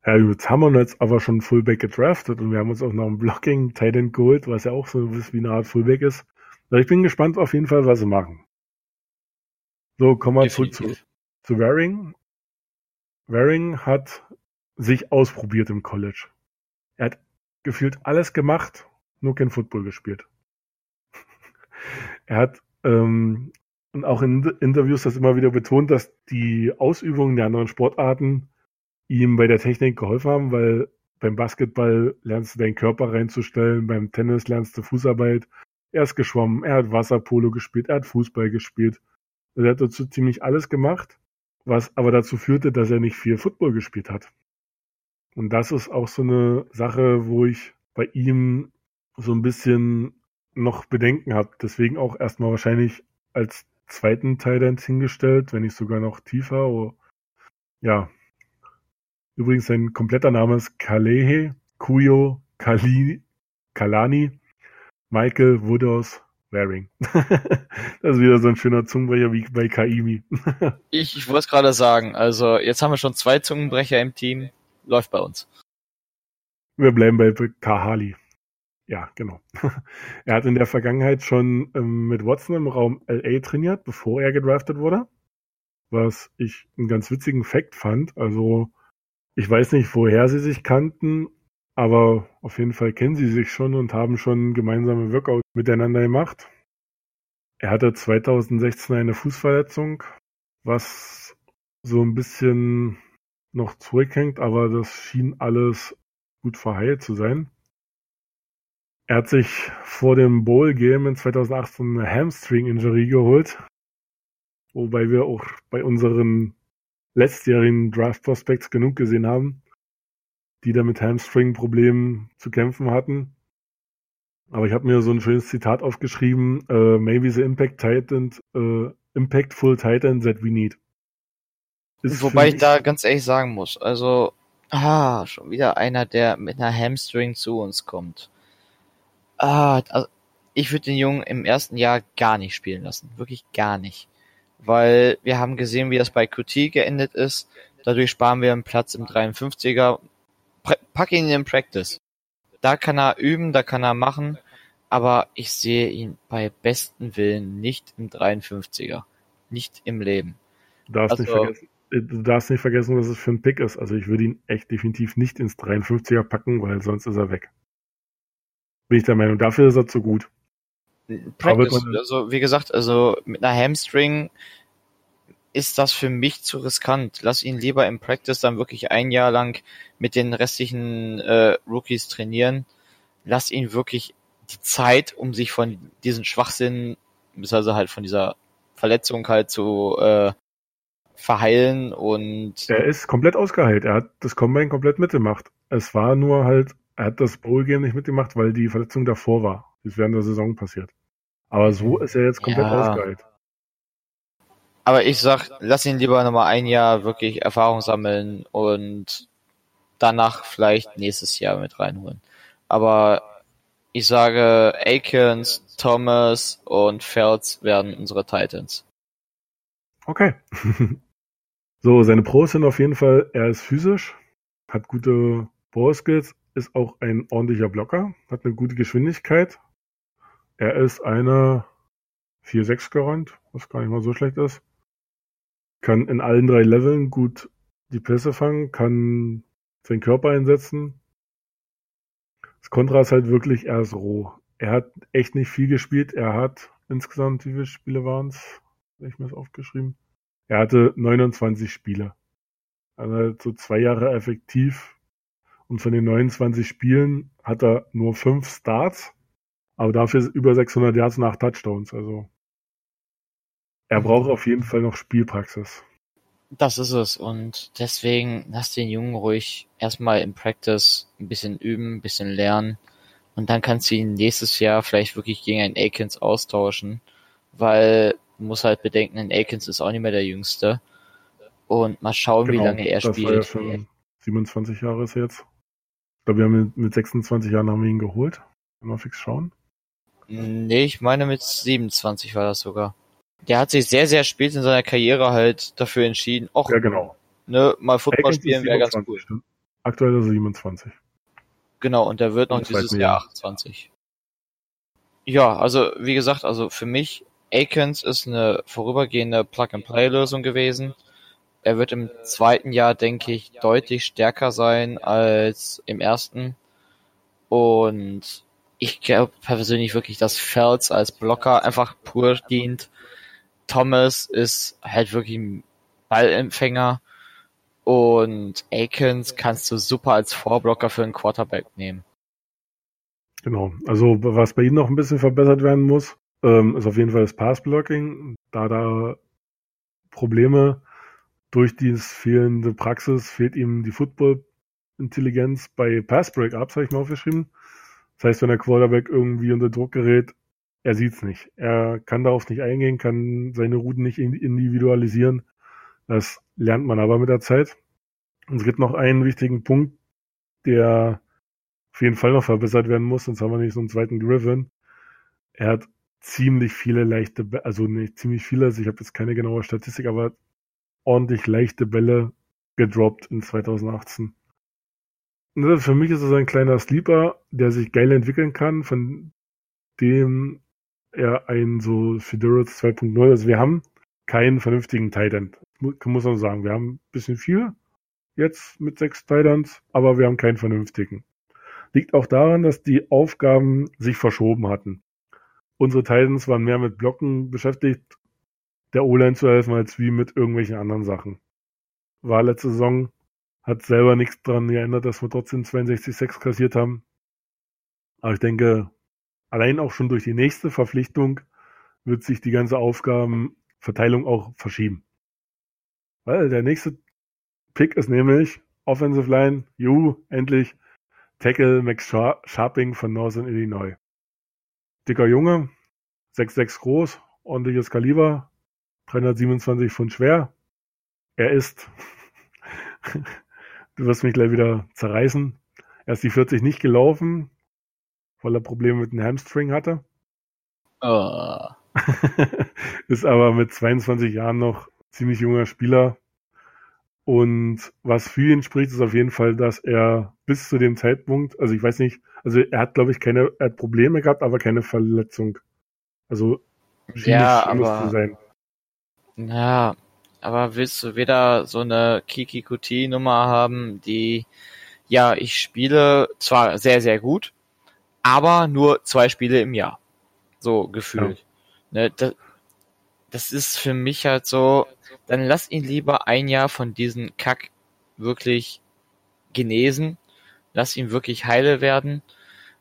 Ja, jetzt haben wir jetzt aber schon Fullback gedraftet und wir haben uns auch noch ein Blocking Titan geholt, was ja auch so wie eine Art Fullback ist. Also ich bin gespannt auf jeden Fall, was sie machen. So, kommen wir zurück zu, zu Waring. Waring hat sich ausprobiert im College. Er hat gefühlt alles gemacht, nur kein Football gespielt. *laughs* er hat ähm, und auch in Interviews das immer wieder betont, dass die Ausübungen der anderen Sportarten ihm bei der Technik geholfen haben, weil beim Basketball lernst du deinen Körper reinzustellen, beim Tennis lernst du Fußarbeit. Er ist geschwommen, er hat Wasserpolo gespielt, er hat Fußball gespielt. Er hat dazu ziemlich alles gemacht, was aber dazu führte, dass er nicht viel Football gespielt hat. Und das ist auch so eine Sache, wo ich bei ihm so ein bisschen noch Bedenken habe. Deswegen auch erstmal wahrscheinlich als zweiten Teil hingestellt, wenn nicht sogar noch tiefer. Oh, ja, Übrigens, sein kompletter Name ist Kalehe Kuyo Kali, Kalani Michael Woodhouse Waring. *laughs* das ist wieder so ein schöner Zungenbrecher wie bei Kaimi. *laughs* ich ich wollte es gerade sagen, also jetzt haben wir schon zwei Zungenbrecher im Team. Läuft bei uns. Wir bleiben bei Kahali. Ja, genau. *laughs* er hat in der Vergangenheit schon ähm, mit Watson im Raum LA trainiert, bevor er gedraftet wurde. Was ich einen ganz witzigen Fakt fand. Also ich weiß nicht, woher sie sich kannten, aber auf jeden Fall kennen sie sich schon und haben schon gemeinsame Workouts miteinander gemacht. Er hatte 2016 eine Fußverletzung, was so ein bisschen noch zurückhängt, aber das schien alles gut verheilt zu sein. Er hat sich vor dem Bowl-Game in 2018 eine Hamstring-Injury geholt, wobei wir auch bei unseren letztjährigen Draft Prospects genug gesehen haben, die da mit Hamstring-Problemen zu kämpfen hatten. Aber ich habe mir so ein schönes Zitat aufgeschrieben, uh, maybe the impact titan, uh, impactful titan that we need. Ist Wobei ich da ganz ehrlich sagen muss, also, ah, schon wieder einer, der mit einer Hamstring zu uns kommt. Ah, also, ich würde den Jungen im ersten Jahr gar nicht spielen lassen. Wirklich gar nicht weil wir haben gesehen, wie das bei QT geendet ist. Dadurch sparen wir einen Platz im 53er. Pack ihn in Practice. Da kann er üben, da kann er machen, aber ich sehe ihn bei besten Willen nicht im 53er. Nicht im Leben. Du darfst, also, nicht vergessen, äh, du darfst nicht vergessen, was es für ein Pick ist. Also ich würde ihn echt definitiv nicht ins 53er packen, weil sonst ist er weg. Bin ich der Meinung. Dafür ist er zu gut. Practice. Also wie gesagt, also mit einer Hamstring ist das für mich zu riskant. Lass ihn lieber im Practice dann wirklich ein Jahr lang mit den restlichen äh, Rookies trainieren. Lass ihn wirklich die Zeit, um sich von diesen Schwachsinn, also halt von dieser Verletzung halt zu äh, verheilen und. Er ist komplett ausgeheilt. Er hat das Combine komplett mitgemacht. Es war nur halt, er hat das Bowl-Game nicht mitgemacht, weil die Verletzung davor war. Das ist während der Saison passiert. Aber so ist er jetzt komplett ja. ausgeheilt. Aber ich sag, lass ihn lieber nochmal ein Jahr wirklich Erfahrung sammeln und danach vielleicht nächstes Jahr mit reinholen. Aber ich sage, Akins, Thomas und Feltz werden unsere Titans. Okay. *laughs* So, seine Pros sind auf jeden Fall, er ist physisch, hat gute Ballskills, ist auch ein ordentlicher Blocker, hat eine gute Geschwindigkeit. Er ist eine 4-6 Garant, was gar nicht mal so schlecht ist. Kann in allen drei Leveln gut die Pässe fangen, kann seinen Körper einsetzen. Das Kontra ist halt wirklich, er ist roh. Er hat echt nicht viel gespielt. Er hat insgesamt, wie viele Spiele waren es? Habe ich mir das aufgeschrieben? Er hatte 29 Spiele. Also so zwei Jahre effektiv. Und von den 29 Spielen hat er nur fünf Starts, aber dafür über 600 Yards nach Touchdowns. Also er braucht auf jeden Fall noch Spielpraxis. Das ist es. Und deswegen lass den Jungen ruhig erstmal im Practice ein bisschen üben, ein bisschen lernen. Und dann kannst du ihn nächstes Jahr vielleicht wirklich gegen einen Akins austauschen. Weil du musst halt bedenken, ein Akins ist auch nicht mehr der Jüngste. Und mal schauen, genau, wie lange er spielt. Ja schon 27 Jahre ist jetzt. Ich glaube, wir haben mit 26 Jahren haben wir ihn geholt. Mal fix schauen. Nee, ich meine mit 27 war das sogar der hat sich sehr, sehr spät in seiner Karriere halt dafür entschieden, auch ja, genau. ne, mal Football spielen wäre ganz cool. Stimmt. Aktuell ist er 27. Genau, und der wird noch dieses Jahr, Jahr 28. Ja, also wie gesagt, also für mich, Akins ist eine vorübergehende Plug-and-Play-Lösung gewesen. Er wird im zweiten Jahr, denke ich, deutlich stärker sein als im ersten. Und ich glaube persönlich wirklich, dass Felds als Blocker einfach pur dient. Thomas ist halt wirklich ein Ballempfänger und Akins kannst du super als Vorblocker für einen Quarterback nehmen. Genau, also was bei ihm noch ein bisschen verbessert werden muss, ähm, ist auf jeden Fall das Passblocking, da da Probleme durch dieses fehlende Praxis fehlt ihm die Football-Intelligenz bei Pass-Breakups, habe ich mal aufgeschrieben. Das heißt, wenn der Quarterback irgendwie unter Druck gerät, er sieht's nicht. Er kann darauf nicht eingehen, kann seine Routen nicht individualisieren. Das lernt man aber mit der Zeit. Und es gibt noch einen wichtigen Punkt, der auf jeden Fall noch verbessert werden muss, sonst haben wir nicht so einen zweiten Griffin. Er hat ziemlich viele leichte, also nicht ziemlich viele, also ich habe jetzt keine genaue Statistik, aber ordentlich leichte Bälle gedroppt in 2018. Und für mich ist es ein kleiner Sleeper, der sich geil entwickeln kann, von dem eher ein so Fedorus 2.0. Also wir haben keinen vernünftigen Titan. Muss man sagen. Wir haben ein bisschen viel jetzt mit sechs Titans, aber wir haben keinen vernünftigen. Liegt auch daran, dass die Aufgaben sich verschoben hatten. Unsere Titans waren mehr mit Blocken beschäftigt, der O-Line zu helfen, als wie mit irgendwelchen anderen Sachen. War letzte Saison, hat selber nichts daran geändert, dass wir trotzdem 62-6 kassiert haben. Aber ich denke, allein auch schon durch die nächste Verpflichtung wird sich die ganze Aufgabenverteilung auch verschieben. Weil der nächste Pick ist nämlich Offensive Line, you, endlich Tackle Max Sharping von Northern Illinois. Dicker Junge, 6'6 groß, ordentliches Kaliber, 327 Pfund schwer. Er ist, *laughs* du wirst mich gleich wieder zerreißen, er ist die 40 nicht gelaufen, weil er Probleme mit dem Hamstring hatte. Oh. *laughs* ist aber mit 22 Jahren noch ziemlich junger Spieler. Und was für ihn spricht, ist auf jeden Fall, dass er bis zu dem Zeitpunkt, also ich weiß nicht, also er hat, glaube ich, keine, er hat Probleme gehabt, aber keine Verletzung. Also ja, aber, zu sein. Ja, aber willst du wieder so eine Kiki-Kuti-Nummer haben, die, ja, ich spiele zwar sehr, sehr gut, aber nur zwei Spiele im Jahr. So gefühlt. Ja. Ne, das, das ist für mich halt so, dann lass ihn lieber ein Jahr von diesem Kack wirklich genesen, lass ihn wirklich heile werden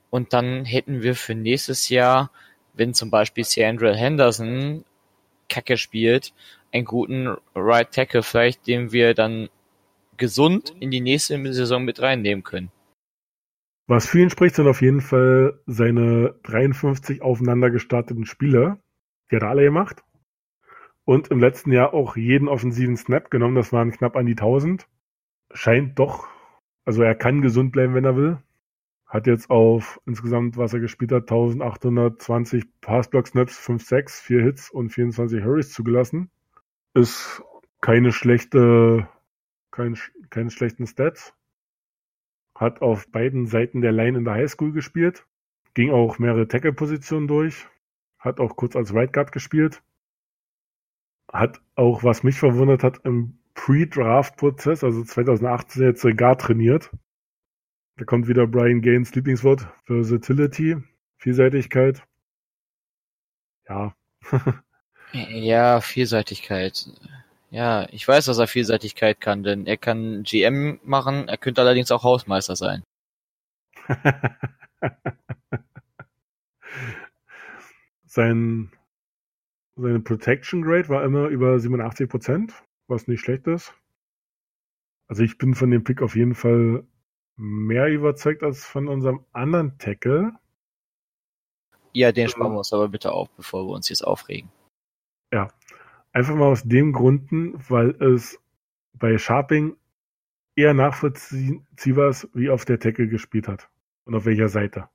und dann hätten wir für nächstes Jahr, wenn zum Beispiel Sandra Henderson Kacke spielt, einen guten Right Tackle vielleicht, den wir dann gesund in die nächste Saison mit reinnehmen können. Was für ihn spricht, sind auf jeden Fall seine 53 aufeinander gestarteten Spiele. Die hat er alle gemacht. Und im letzten Jahr auch jeden offensiven Snap genommen. Das waren knapp an die 1000. Scheint doch, also er kann gesund bleiben, wenn er will. Hat jetzt auf insgesamt, was er gespielt hat, 1820 Passblock-Snaps, 5 6 4 Hits und 24 Hurries zugelassen. Ist keine schlechte, kein, keine schlechten Stats. Hat auf beiden Seiten der Line in der Highschool gespielt. Ging auch mehrere Tackle-Positionen durch. Hat auch kurz als Right Guard gespielt. Hat auch, was mich verwundert hat, im Pre-Draft-Prozess, also 2018 jetzt Guard trainiert. Da kommt wieder Brian Gaines Lieblingswort, Versatility, Vielseitigkeit. Ja. *laughs* ja, Vielseitigkeit. Ja, ich weiß, dass er Vielseitigkeit kann, denn er kann GM machen, er könnte allerdings auch Hausmeister sein. *laughs* Sein, seine Protection Grade war immer über 87 Prozent, was nicht schlecht ist. Also ich bin von dem Pick auf jeden Fall mehr überzeugt als von unserem anderen Tackle. Ja, den sparen wir uns aber bitte auf, bevor wir uns jetzt aufregen. Ja, einfach mal aus dem Gründen, weil es bei Sharping eher nachvollziehbar ist, wie auf der Tackle gespielt hat und auf welcher Seite.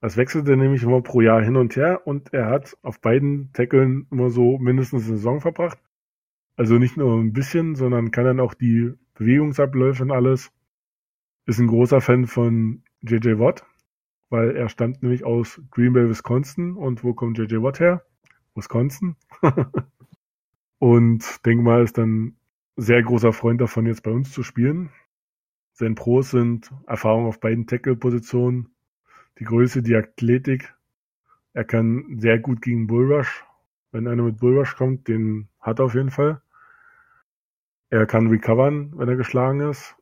Das wechselte nämlich immer pro Jahr hin und her und er hat auf beiden Tackeln immer so mindestens eine Saison verbracht. Also nicht nur ein bisschen, sondern kann dann auch die Bewegungsabläufe und alles. Ist ein großer Fan von JJ Watt, weil er stammt nämlich aus Green Bay, Wisconsin. Und wo kommt JJ Watt her? Wisconsin. *laughs* und denke mal, ist dann sehr großer Freund davon, jetzt bei uns zu spielen. Sein Pros sind Erfahrung auf beiden Tackle-Positionen, die Größe, die Athletik. Er kann sehr gut gegen Bullrush. Wenn einer mit Bullrush kommt, den hat er auf jeden Fall. Er kann recovern, wenn er geschlagen ist.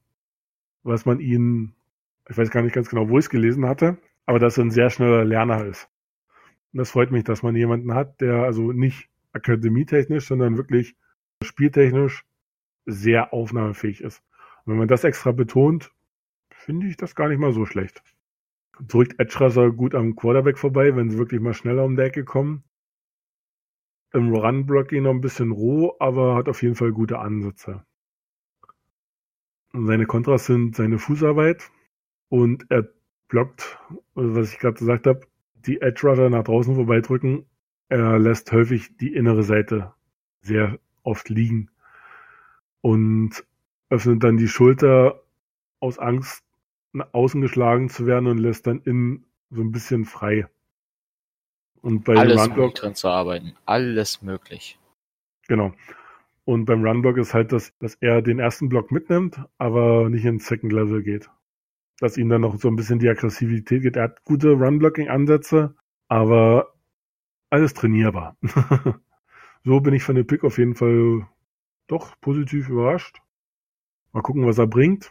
Was man ihn, ich weiß gar nicht ganz genau, wo ich es gelesen hatte, aber dass er ein sehr schneller Lerner ist. Und das freut mich, dass man jemanden hat, der also nicht akademietechnisch, sondern wirklich spieltechnisch sehr aufnahmefähig ist. Und wenn man das extra betont, finde ich das gar nicht mal so schlecht. Drückt Edge Rusher gut am Quarterback vorbei, wenn sie wirklich mal schneller um die Ecke kommen. Im Run-Block noch ein bisschen roh, aber hat auf jeden Fall gute Ansätze. Seine Kontras sind seine Fußarbeit und er blockt, was ich gerade gesagt habe, die Edge Rusher nach draußen vorbeidrücken. Er lässt häufig die innere Seite sehr oft liegen und öffnet dann die Schulter aus Angst, nach außen geschlagen zu werden und lässt dann innen so ein bisschen frei. Und bei Alles Runblock drin zu arbeiten. Alles möglich. Genau. Und beim Runblock ist halt, dass, dass er den ersten Block mitnimmt, aber nicht ins Second Level geht. Dass ihm dann noch so ein bisschen die Aggressivität geht. Er hat gute Runblocking-Ansätze, aber alles trainierbar. *laughs* so bin ich von dem Pick auf jeden Fall doch positiv überrascht. Mal gucken, was er bringt.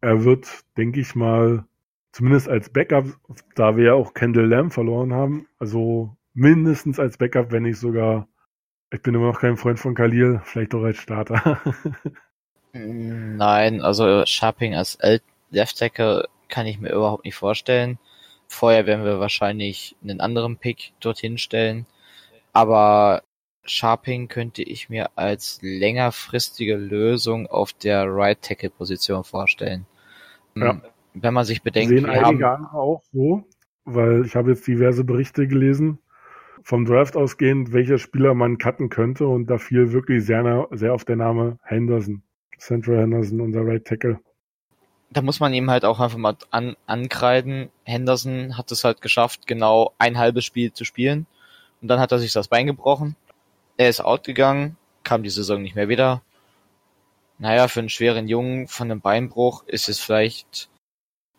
Er wird, denke ich mal, zumindest als Backup, da wir ja auch Kendall Lamb verloren haben, also mindestens als Backup, wenn nicht sogar, ich bin immer noch kein Freund von Khalil, vielleicht auch als Starter. *laughs* Nein, also Sharping als Left Tackle kann ich mir überhaupt nicht vorstellen. Vorher werden wir wahrscheinlich einen anderen Pick dorthin stellen. Aber Sharping könnte ich mir als längerfristige Lösung auf der Right Tackle Position vorstellen. Ja wenn man sich bedenkt, sehen einige haben... auch so, weil ich habe jetzt diverse Berichte gelesen, vom Draft ausgehend, welcher Spieler man cutten könnte und da fiel wirklich sehr, sehr auf der Name Henderson. Central Henderson, unser Right Tackle. Da muss man ihm halt auch einfach mal an, ankreiden. Henderson hat es halt geschafft, genau ein halbes Spiel zu spielen. Und dann hat er sich das Bein gebrochen. Er ist outgegangen, kam die Saison nicht mehr wieder. Naja, für einen schweren Jungen von einem Beinbruch ist es vielleicht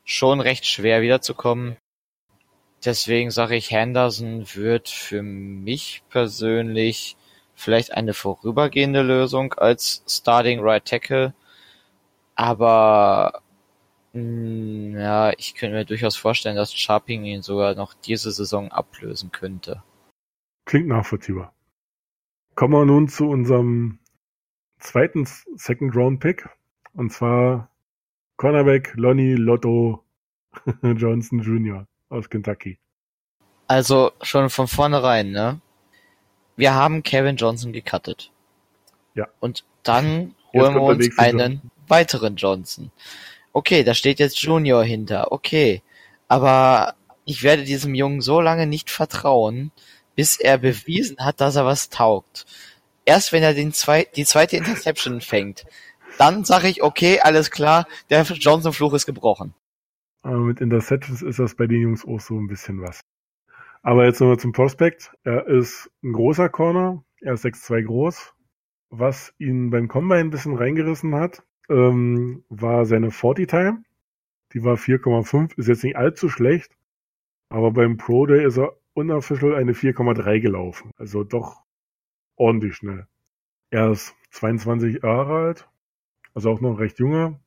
schon recht schwer wiederzukommen. Deswegen sage ich, Henderson wird für mich persönlich vielleicht eine vorübergehende Lösung als Starting Right Tackle. Aber ja, ich könnte mir durchaus vorstellen, dass Sharping ihn sogar noch diese Saison ablösen könnte. Klingt nachvollziehbar. Kommen wir nun zu unserem zweiten Second Round Pick. Und zwar Cornerback Lonnie Lotto *laughs* Johnson Jr. aus Kentucky. Also schon von vornherein, ne? Wir haben Kevin Johnson gecuttet. Ja. Und dann holen wir uns einen Johnson. weiteren Johnson. Okay, da steht jetzt Junior hinter. Okay. Aber ich werde diesem Jungen so lange nicht vertrauen, bis er bewiesen hat, dass er was taugt. erst wenn er den zwei, die zweite Interception fängt, dann sage ich, okay, alles klar, der Johnson-Fluch ist gebrochen. Aber mit Interceptions ist das bei den Jungs auch so ein bisschen was. Aber jetzt nochmal zum Prospect. Er ist ein großer Corner, er ist 6'2 groß. Was ihn beim Combine ein bisschen reingerissen hat, ähm, war seine 40 Time. Die war 4,5, ist jetzt nicht allzu schlecht. Aber beim Pro Day ist er unofficial eine 4,3 gelaufen. Also doch ordentlich schnell. Er ist 22 Jahre alt, also auch noch recht junger.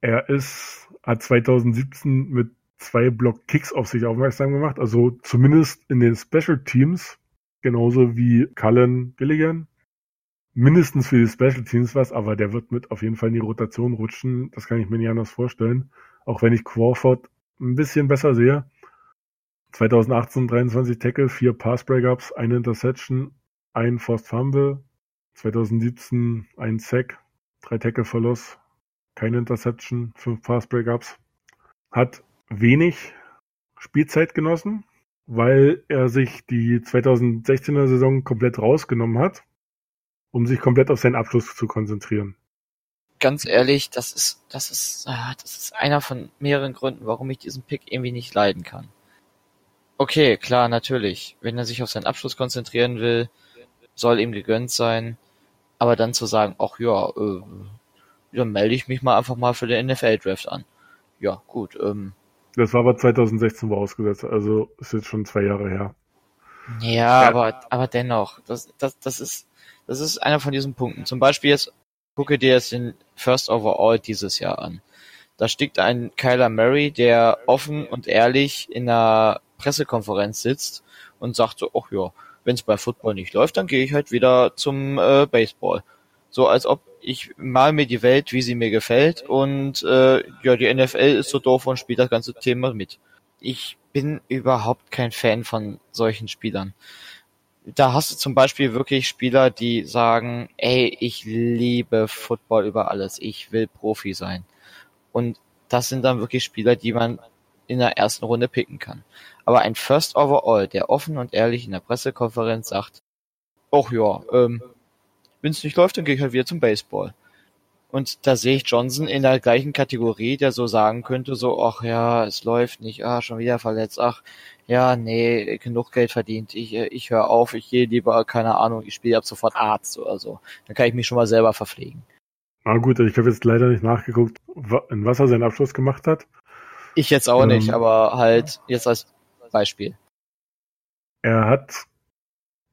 Er ist, hat 2017 mit zwei Block Kicks auf sich aufmerksam gemacht, also zumindest in den Special Teams, genauso wie Cullen Gilligan. Mindestens für die Special Teams was, aber der wird mit auf jeden Fall in die Rotation rutschen. Das kann ich mir nicht anders vorstellen. Auch wenn ich Crawford ein bisschen besser sehe. 2018 23 Tackle, 4 Pass Breakups, eine Interception, ein Forced Fumble. 2017 ein Sack, 3 Tackle Verlust, keine Interception, 5 Pass Breakups. Hat wenig Spielzeit genossen, weil er sich die 2016er Saison komplett rausgenommen hat, um sich komplett auf seinen Abschluss zu konzentrieren. Ganz ehrlich, das ist, das ist, ah, das ist einer von mehreren Gründen, warum ich diesen Pick irgendwie nicht leiden kann. Okay, klar, natürlich. Wenn er sich auf seinen Abschluss konzentrieren will, soll ihm gegönnt sein. Aber dann zu sagen, ach ja, äh, dann melde ich mich mal einfach mal für den NFL-Draft an. Ja, gut, ähm, das war aber 2016 vorausgesetzt, also ist jetzt schon zwei Jahre her. Ja, ja, aber, aber dennoch, das, das, das ist, das ist einer von diesen Punkten. Zum Beispiel jetzt, gucke dir jetzt den First Overall dieses Jahr an. Da steckt ein Kyler Murray, der offen und ehrlich in einer Pressekonferenz sitzt und sagt so, ach ja, wenn es bei Football nicht läuft, dann gehe ich halt wieder zum äh, Baseball. So als ob ich mal mir die Welt, wie sie mir gefällt und äh, ja, die NFL ist so doof und spielt das ganze Thema mit. Ich bin überhaupt kein Fan von solchen Spielern. Da hast du zum Beispiel wirklich Spieler, die sagen, ey, ich liebe Football über alles, ich will Profi sein. Und das sind dann wirklich Spieler, die man in der ersten Runde picken kann. Aber ein First Overall, der offen und ehrlich in der Pressekonferenz sagt, ach ja, ähm, wenn es nicht läuft, dann gehe ich halt wieder zum Baseball. Und da sehe ich Johnson in der gleichen Kategorie, der so sagen könnte, so, ach ja, es läuft nicht, ah, schon wieder verletzt, ach, ja, nee, genug Geld verdient, ich, äh, ich höre auf, ich gehe lieber, keine Ahnung, ich spiele ab sofort Arzt oder so. Dann kann ich mich schon mal selber verpflegen. Ah gut, ich habe jetzt leider nicht nachgeguckt, in was er seinen Abschluss gemacht hat. Ich jetzt auch ähm, nicht, aber halt jetzt als Beispiel. Er hat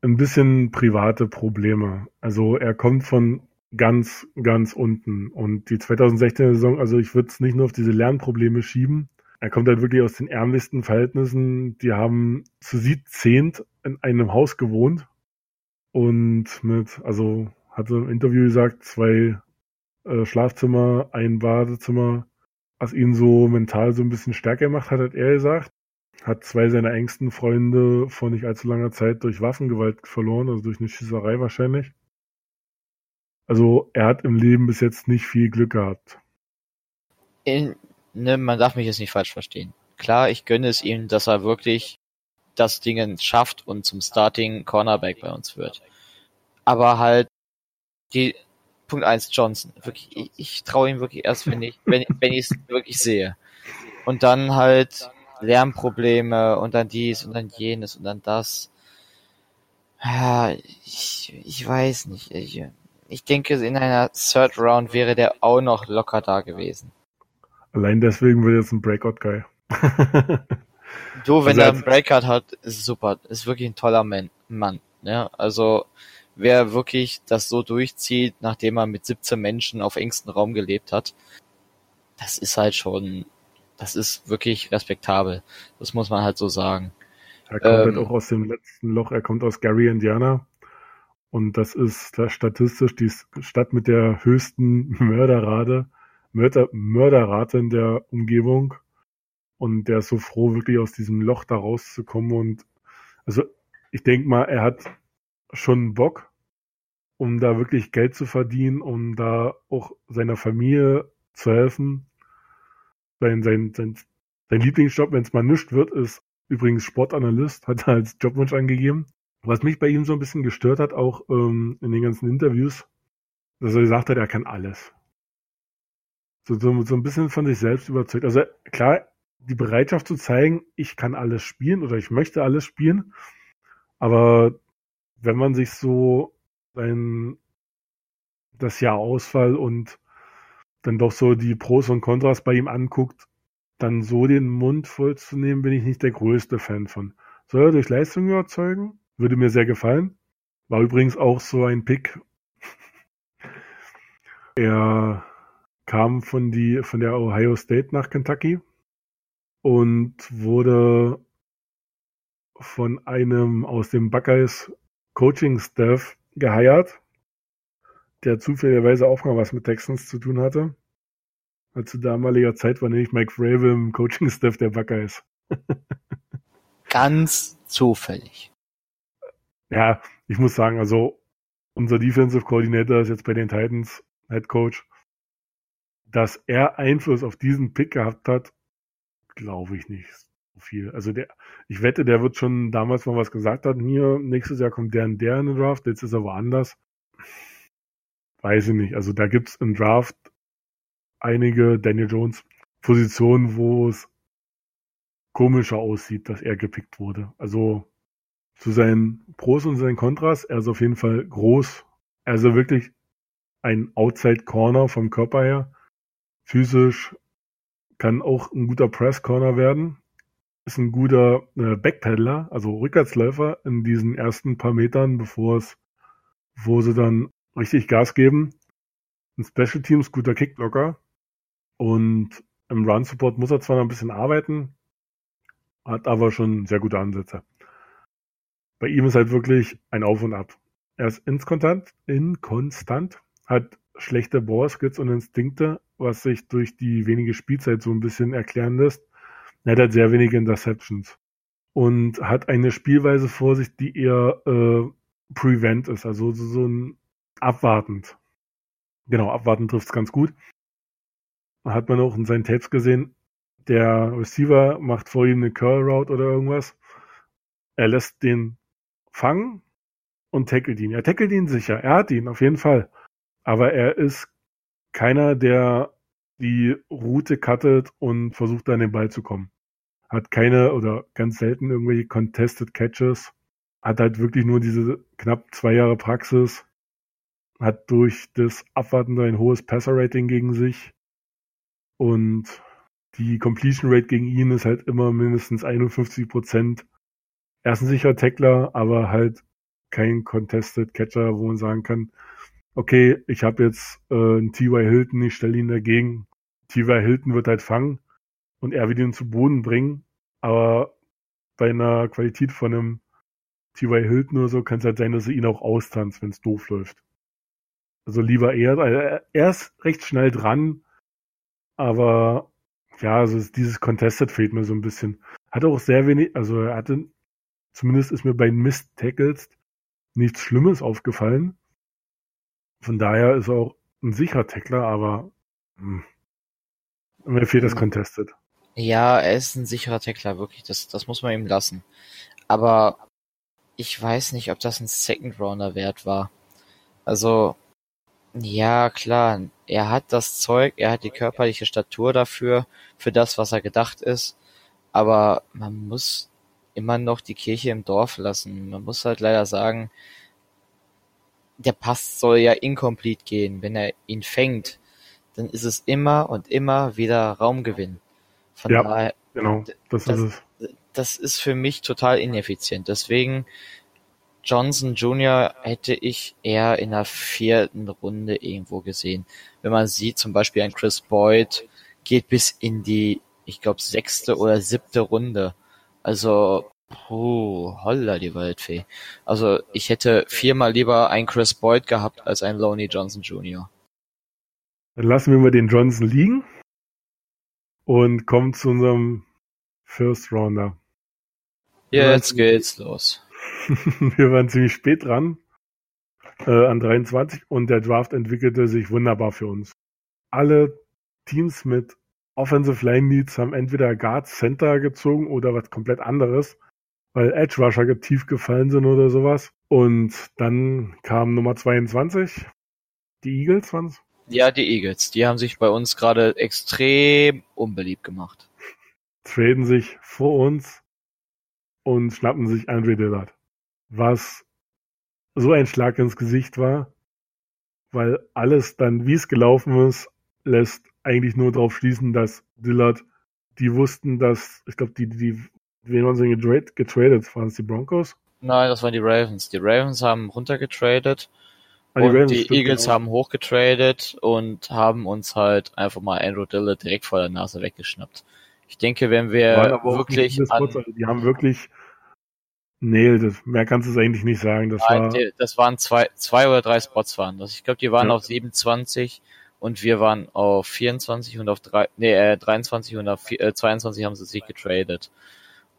ein bisschen private Probleme. Also er kommt von ganz, ganz unten. Und die 2016er Saison, also ich würde es nicht nur auf diese Lernprobleme schieben. Er kommt halt wirklich aus den ärmlichsten Verhältnissen. Die haben zu siebzehnt in einem Haus gewohnt und mit, also hatte im Interview gesagt, zwei äh, Schlafzimmer, ein Badezimmer, was ihn so mental so ein bisschen stärker gemacht hat, hat er gesagt hat zwei seiner engsten Freunde vor nicht allzu langer Zeit durch Waffengewalt verloren, also durch eine Schießerei wahrscheinlich. Also er hat im Leben bis jetzt nicht viel Glück gehabt. In, ne, man darf mich jetzt nicht falsch verstehen. Klar, ich gönne es ihm, dass er wirklich das Ding schafft und zum Starting Cornerback bei uns wird. Aber halt die Punkt 1 Johnson, wirklich, ich, ich traue ihm wirklich erst, wenn ich, wenn, wenn ich es *laughs* wirklich sehe. Und dann halt Lärmprobleme und dann dies und dann jenes und dann das. Ja, ich, ich weiß nicht. Ich, ich denke, in einer Third Round wäre der auch noch locker da gewesen. Allein deswegen wird jetzt ein Breakout-Guy. *laughs* du, wenn also er einen Breakout hat, ist super. Ist wirklich ein toller Man. Mann ja, also wer wirklich das so durchzieht, nachdem er mit 17 Menschen auf engstem Raum gelebt hat, das ist halt schon das ist wirklich respektabel. Das muss man halt so sagen. Er kommt halt ähm, halt auch aus dem letzten Loch, er kommt aus Gary, Indiana. Und das ist statistisch die Stadt mit der höchsten Mörderrate, Mörder, Mörderrate in der Umgebung. Und der ist so froh, wirklich aus diesem Loch da rauszukommen. Und also ich denke mal, er hat schon Bock, um da wirklich Geld zu verdienen, um da auch seiner Familie zu helfen sein, sein, sein, sein Lieblingsjob, wenn es mal nischt wird, ist übrigens Sportanalyst, hat er als Jobwunsch angegeben. Was mich bei ihm so ein bisschen gestört hat, auch ähm, in den ganzen Interviews, dass er gesagt hat, er kann alles. So, so, so ein bisschen von sich selbst überzeugt. Also klar, die Bereitschaft zu zeigen, ich kann alles spielen oder ich möchte alles spielen, aber wenn man sich so sein, das Jahr Ausfall und dann doch so die Pros und Kontras bei ihm anguckt, dann so den Mund voll zu nehmen, bin ich nicht der größte Fan von. Soll er durch Leistung überzeugen? Würde mir sehr gefallen. War übrigens auch so ein Pick. er kam von, die, von der Ohio State nach Kentucky und wurde von einem aus dem Buckeyes Coaching Staff geheiert, der zufälligerweise auch mal was mit Texans zu tun hatte. Zu damaliger Zeit war nämlich Mike Vrabel im Coaching Staff der Buckeyes. *laughs* Ganz zufällig. Ja, ich muss sagen, also unser Defensive Coordinator ist jetzt bei den Titans Head Coach. Dass er Einfluss auf diesen Pick gehabt hat, glaube ich nicht so viel. Also der, ich wette, der wird schon damals mal was gesagt haben, hier, nächstes Jahr kommt der und der in den Draft, jetzt ist er woanders. Weiß ich nicht. Also da gibt es im Draft einige Daniel Jones Positionen, wo es komischer aussieht, dass er gepickt wurde. Also zu seinen Pros und seinen Kontras, er ist auf jeden Fall groß. Er ist wirklich ein Outside Corner vom Körper her. Physisch kann auch ein guter Press Corner werden. Ist ein guter äh, Backpedaler, also Rückwärtsläufer in diesen ersten paar Metern, bevor es, wo sie dann richtig Gas geben. Ein Special Teams guter Kickblocker. Und im Run Support muss er zwar noch ein bisschen arbeiten, hat aber schon sehr gute Ansätze. Bei ihm ist halt wirklich ein Auf und Ab. Er ist inkonstant, inkonstant hat schlechte Ballskills und Instinkte, was sich durch die wenige Spielzeit so ein bisschen erklären lässt. Er hat halt sehr wenige Interceptions und hat eine Spielweise vor sich, die eher äh, prevent ist, also so, so ein abwartend. Genau, abwartend trifft es ganz gut. Hat man auch in seinen Tapes gesehen, der Receiver macht vor ihm eine Curl Route oder irgendwas. Er lässt den fangen und tackelt ihn. Er tackelt ihn sicher. Er hat ihn, auf jeden Fall. Aber er ist keiner, der die Route cuttet und versucht an den Ball zu kommen. Hat keine oder ganz selten irgendwelche Contested Catches. Hat halt wirklich nur diese knapp zwei Jahre Praxis. Hat durch das Abwarten ein hohes Passer-Rating gegen sich. Und die Completion Rate gegen ihn ist halt immer mindestens 51 Prozent. Er ist ein sicherer Tackler, aber halt kein Contested Catcher, wo man sagen kann, okay, ich habe jetzt äh, einen T.Y. Hilton, ich stelle ihn dagegen. T.Y. Hilton wird halt fangen und er wird ihn zu Boden bringen, aber bei einer Qualität von einem T.Y. Hilton oder so kann es halt sein, dass er ihn auch austanzt, wenn es doof läuft. Also lieber er, also er ist recht schnell dran, aber ja, also dieses Contested fehlt mir so ein bisschen. Hat auch sehr wenig, also er hatte, zumindest ist mir bei Mist Tackles nichts Schlimmes aufgefallen. Von daher ist er auch ein sicherer Tackler, aber hm, mir fehlt das hm. Contested. Ja, er ist ein sicherer Tackler, wirklich. Das, das muss man ihm lassen. Aber ich weiß nicht, ob das ein Second Rounder wert war. Also, ja, klar, er hat das Zeug, er hat die körperliche Statur dafür, für das, was er gedacht ist. Aber man muss immer noch die Kirche im Dorf lassen. Man muss halt leider sagen, der Pass soll ja incomplete gehen. Wenn er ihn fängt, dann ist es immer und immer wieder Raumgewinn. Von ja, daher, genau, das, das, ist es. Das ist für mich total ineffizient. Deswegen Johnson Jr. hätte ich eher in der vierten Runde irgendwo gesehen. Wenn man sieht, zum Beispiel ein Chris Boyd geht bis in die, ich glaube, sechste oder siebte Runde. Also Puh, holla die Waldfee. Also ich hätte viermal lieber einen Chris Boyd gehabt als einen Loney Johnson Jr. Dann lassen wir mal den Johnson liegen und kommen zu unserem First Rounder. Jetzt geht's los. *laughs* wir waren ziemlich spät dran, äh, an 23, und der Draft entwickelte sich wunderbar für uns. Alle Teams mit Offensive Line Needs haben entweder Guard Center gezogen oder was komplett anderes weil Edge Rusher tief gefallen sind oder sowas. Und dann kam Nummer 22, die Eagles waren's? Ja, die Eagles. Die haben sich bei uns gerade extrem unbeliebt gemacht. Traden sich vor uns und schnappen sich Andre Dillard. Was so ein Schlag ins Gesicht war, weil alles dann, wie es gelaufen ist, lässt eigentlich nur darauf schließen, dass Dillard, die wussten, dass, ich glaube, die, die, wen haben sie getradet? getradet? Waren es die Broncos? Nein, das waren die Ravens. Die Ravens haben runtergetradet ah, die, und Ravens, die Eagles genau. haben hochgetradet und haben uns halt einfach mal Andrew Dillard direkt vor der Nase weggeschnappt. Ich denke, wenn wir wirklich an, also die haben wirklich Nee, das, mehr kannst du es eigentlich nicht sagen. Das, Nein, war, das waren zwei, zwei oder drei Spots waren das. Ich glaube, die waren ja. auf 27 und wir waren auf 24 und auf drei, nee, äh, 23 und auf äh, 22 haben sie sich getradet.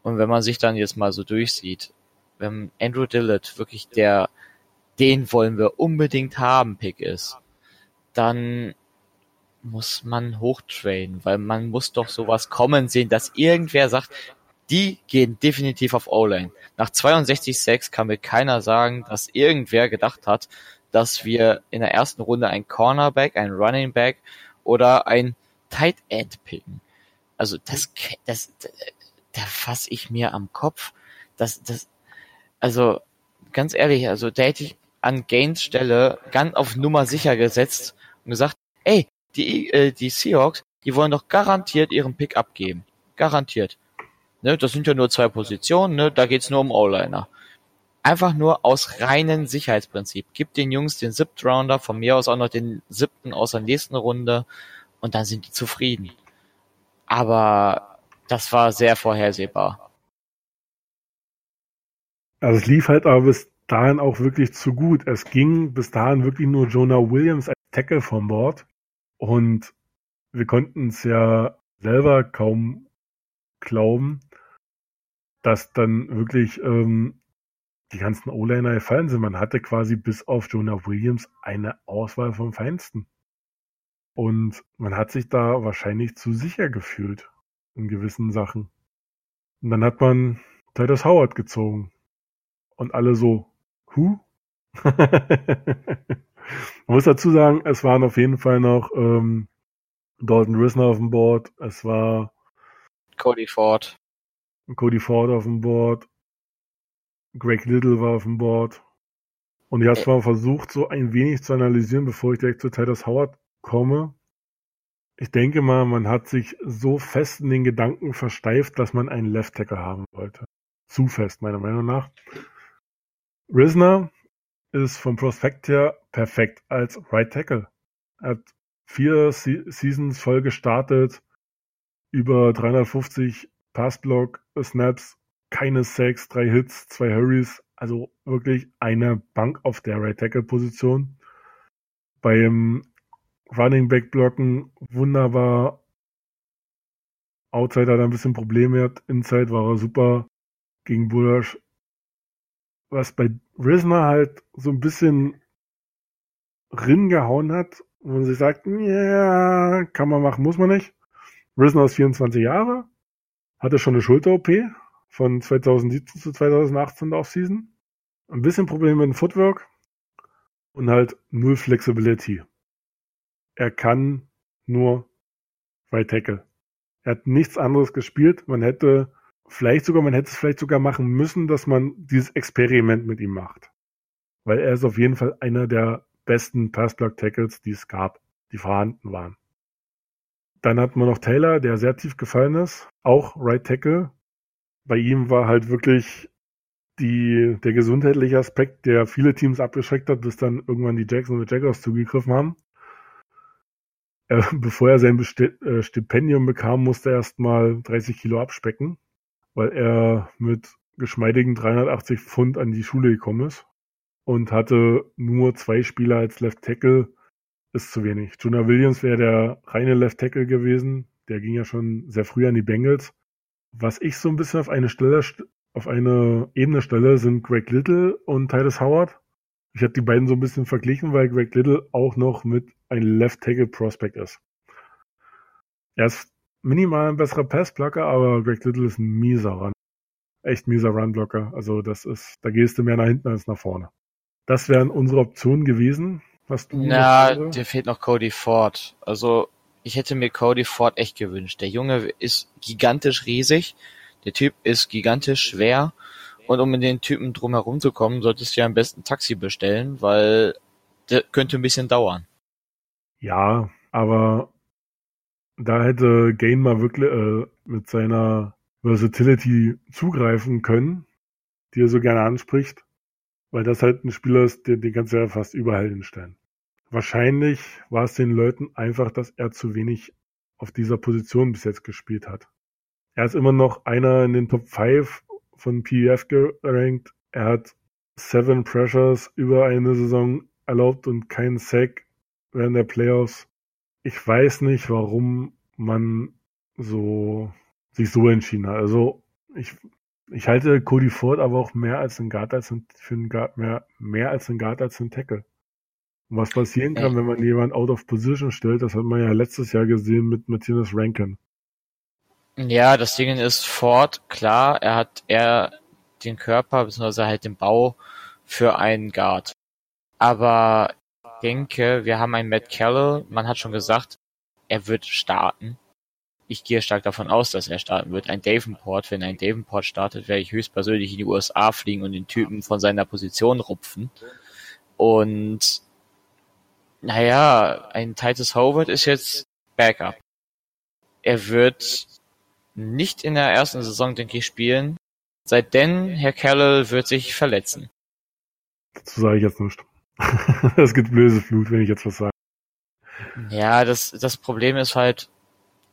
Und wenn man sich dann jetzt mal so durchsieht, wenn Andrew Dillard wirklich der, den wollen wir unbedingt haben, Pick ist, dann muss man hochtrainen, weil man muss doch sowas kommen sehen, dass irgendwer sagt, die gehen definitiv auf O-Line. Nach 62,6 kann mir keiner sagen, dass irgendwer gedacht hat, dass wir in der ersten Runde ein Cornerback, ein Running Back oder ein Tight End picken. Also das, das, da fasse ich mir am Kopf. Das, das, also ganz ehrlich, also da hätte ich an Gaines Stelle ganz auf Nummer sicher gesetzt und gesagt, ey, die, äh, die Seahawks, die wollen doch garantiert ihren Pick abgeben. Garantiert. Ne, das sind ja nur zwei Positionen, ne, da geht's nur um O-Liner. Einfach nur aus reinem Sicherheitsprinzip. Gib den Jungs den siebten Rounder, von mir aus auch noch den siebten aus der nächsten Runde und dann sind die zufrieden. Aber das war sehr vorhersehbar. Also es lief halt aber bis dahin auch wirklich zu gut. Es ging bis dahin wirklich nur Jonah Williams als Tackle vom Bord und wir konnten es ja selber kaum glauben, dass dann wirklich ähm, die ganzen O-Liner gefallen sind. Man hatte quasi bis auf Jonah Williams eine Auswahl vom Feinsten. Und man hat sich da wahrscheinlich zu sicher gefühlt in gewissen Sachen. Und dann hat man Titus Howard gezogen. Und alle so, hu? *laughs* man muss dazu sagen, es waren auf jeden Fall noch ähm, Dalton Risner auf dem Board. Es war Cody Ford. Cody Ford auf dem Board. Greg Little war auf dem Board. Und ich habe zwar versucht, so ein wenig zu analysieren, bevor ich direkt zu Titus Howard komme. Ich denke mal, man hat sich so fest in den Gedanken versteift, dass man einen Left Tackle haben wollte. Zu fest, meiner Meinung nach. Risner ist vom Prospekt her perfekt als Right Tackle. Er hat vier Se Seasons voll gestartet, über 350 Passblock, Snaps, keine Sacks, drei Hits, zwei Hurries, also wirklich eine Bank auf der Right Tackle Position. Beim Running Back Blocken wunderbar. Outside hat er ein bisschen Probleme Inside war er super gegen Bullash. Was bei Risner halt so ein bisschen Rinn gehauen hat, wo man sich sagt, ja, kann man machen, muss man nicht. Risner ist 24 Jahre, hatte schon eine Schulter-OP von 2017 zu 2018 Offseason. Ein bisschen Probleme mit dem Footwork und halt null Flexibility. Er kann nur Right Tackle. Er hat nichts anderes gespielt. Man hätte vielleicht sogar, man hätte es vielleicht sogar machen müssen, dass man dieses Experiment mit ihm macht. Weil er ist auf jeden Fall einer der besten Pass-Block-Tackles, die es gab, die vorhanden waren. Dann hat man noch Taylor, der sehr tief gefallen ist, auch Right Tackle. Bei ihm war halt wirklich die, der gesundheitliche Aspekt, der viele Teams abgeschreckt hat, bis dann irgendwann die Jackson und Jaguars zugegriffen haben. Er, *laughs* bevor er sein Besti äh, Stipendium bekam, musste er erstmal 30 Kilo abspecken, weil er mit geschmeidigen 380 Pfund an die Schule gekommen ist und hatte nur zwei Spieler als Left Tackle ist zu wenig. Jonah Williams wäre der reine Left Tackle gewesen. Der ging ja schon sehr früh an die Bengals. Was ich so ein bisschen auf eine Stelle, auf eine Ebene stelle, sind Greg Little und Titus Howard. Ich habe die beiden so ein bisschen verglichen, weil Greg Little auch noch mit einem Left Tackle Prospect ist. Er ist minimal ein besserer Passblocker, aber Greg Little ist ein mieser Run. echt mieser Runblocker. Also das ist, da gehst du mehr nach hinten als nach vorne. Das wären unsere Optionen gewesen. Was du Na, dir fehlt noch Cody Ford. Also ich hätte mir Cody Ford echt gewünscht. Der Junge ist gigantisch riesig. Der Typ ist gigantisch schwer. Und um in den Typen drumherum zu kommen, solltest du ja am besten Taxi bestellen, weil der könnte ein bisschen dauern. Ja, aber da hätte Gain mal wirklich äh, mit seiner Versatility zugreifen können, die er so gerne anspricht, weil das halt ein Spieler ist, der den kannst du ja fast überall hinstellen. Wahrscheinlich war es den Leuten einfach, dass er zu wenig auf dieser Position bis jetzt gespielt hat. Er ist immer noch einer in den Top 5 von PEF gerankt. Er hat seven Pressures über eine Saison erlaubt und keinen Sack während der Playoffs. Ich weiß nicht, warum man so sich so entschieden hat. Also ich, ich halte Cody Ford aber auch mehr als ein Guard als ein, für einen Guard, mehr, mehr als ein Guard als ein Tackle. Und was passieren kann, wenn man jemanden out of position stellt, das hat man ja letztes Jahr gesehen mit Matthias Rankin. Ja, das Ding ist Ford, klar, er hat eher den Körper, beziehungsweise halt den Bau für einen Guard. Aber ich denke, wir haben einen Matt Carroll, man hat schon gesagt, er wird starten. Ich gehe stark davon aus, dass er starten wird. Ein Davenport, wenn ein Davenport startet, werde ich höchstpersönlich in die USA fliegen und den Typen von seiner Position rupfen. Und naja, ein Titus Howard ist jetzt Backup. Er wird nicht in der ersten Saison, denke ich, spielen. Seitdem, Herr Carroll wird sich verletzen. Dazu sage ich jetzt nicht. *laughs* Es gibt böse Flut, wenn ich jetzt was sage. Ja, das, das Problem ist halt,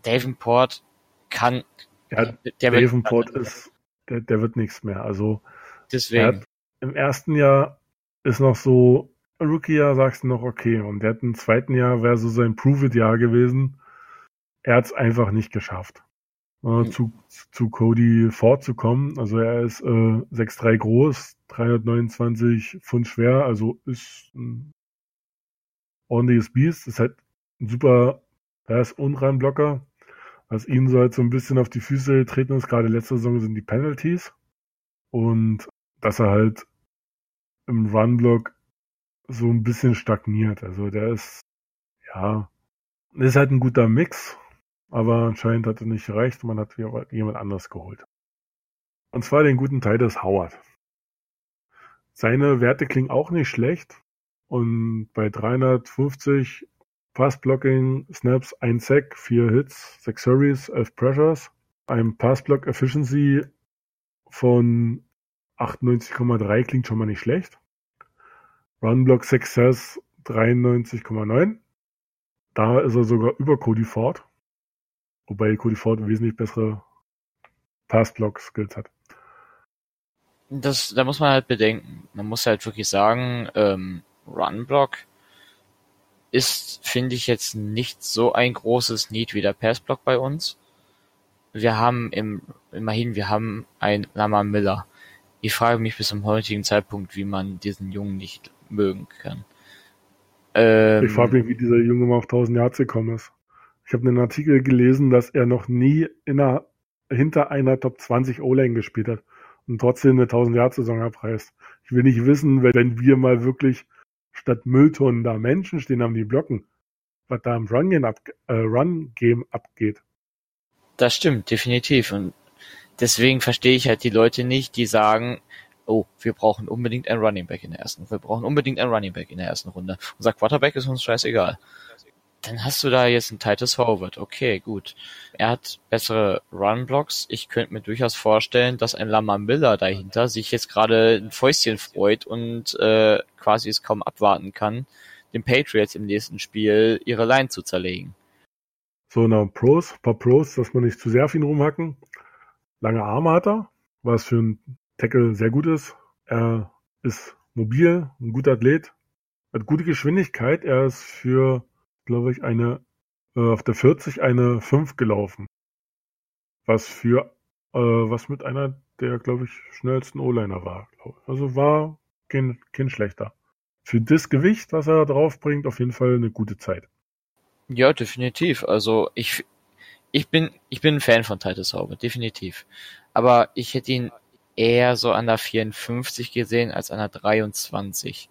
Davenport kann. Ja, der Davenport wird, ist, der, der wird nichts mehr. Also deswegen. Im ersten Jahr ist noch so, Rookie-Jahr sagst du noch okay. Und der hat im zweiten Jahr wäre so sein Prove-It-Jahr gewesen. Er hat es einfach nicht geschafft äh, zu, zu Cody vorzukommen. Also er ist äh, 6'3 groß, 329 Pfund schwer, also ist ein ordentliches Biest. Ist halt ein super, er ist Unreinblocker. Was ihn so halt so ein bisschen auf die Füße treten ist, gerade letzte Saison sind die Penalties. Und dass er halt im Runblock so ein bisschen stagniert. Also der ist, ja, ist halt ein guter Mix aber anscheinend hat er nicht gereicht. Man hat jemand anderes geholt. Und zwar den guten Teil des Howard. Seine Werte klingen auch nicht schlecht. Und bei 350 Passblocking Snaps, 1 Sack, 4 Hits, 6 Hurries, 11 Pressures, ein Passblock Efficiency von 98,3 klingt schon mal nicht schlecht. Runblock Success 93,9. Da ist er sogar über Cody Ford. Wobei Cody Ford wesentlich bessere Pass-Block-Skills hat. Das, da muss man halt bedenken. Man muss halt wirklich sagen, ähm, Run-Block ist, finde ich, jetzt nicht so ein großes Need wie der Pass-Block bei uns. Wir haben im, immerhin, wir haben ein Lama Miller. Ich frage mich bis zum heutigen Zeitpunkt, wie man diesen Jungen nicht mögen kann. Ähm, ich frage mich, wie dieser Junge mal auf 1000 Yards gekommen ist. Ich habe einen Artikel gelesen, dass er noch nie in einer, hinter einer Top 20 O-Line gespielt hat und trotzdem eine 1000 Jahr Saison abreißt. Ich will nicht wissen, wenn wir mal wirklich statt Mülltonnen da Menschen stehen haben, die blocken, was da im Run-Game ab, äh, Run abgeht. Das stimmt, definitiv. Und deswegen verstehe ich halt die Leute nicht, die sagen, oh, wir brauchen unbedingt ein Running Back in der ersten, wir brauchen unbedingt ein Running Back in der ersten Runde. Unser Quarterback ist uns scheißegal. Dann hast du da jetzt einen Titus Howard. Okay, gut. Er hat bessere Run-Blocks. Ich könnte mir durchaus vorstellen, dass ein Lamar Miller dahinter sich jetzt gerade ein Fäustchen freut und äh, quasi es kaum abwarten kann, den Patriots im nächsten Spiel ihre Line zu zerlegen. So, na, Pros, paar Pros, dass man nicht zu sehr auf ihn rumhacken. Lange Arme hat er, was für einen Tackle sehr gut ist. Er ist mobil, ein guter Athlet, hat gute Geschwindigkeit. Er ist für glaube ich, eine äh, auf der 40 eine 5 gelaufen. Was für äh, was mit einer der, glaube ich, schnellsten O-Liner war. Also war kein, kein schlechter. Für das Gewicht, was er drauf bringt, auf jeden Fall eine gute Zeit. Ja, definitiv. Also ich, ich bin, ich bin ein Fan von Titus Howard, definitiv. Aber ich hätte ihn eher so an der 54 gesehen als an der 23.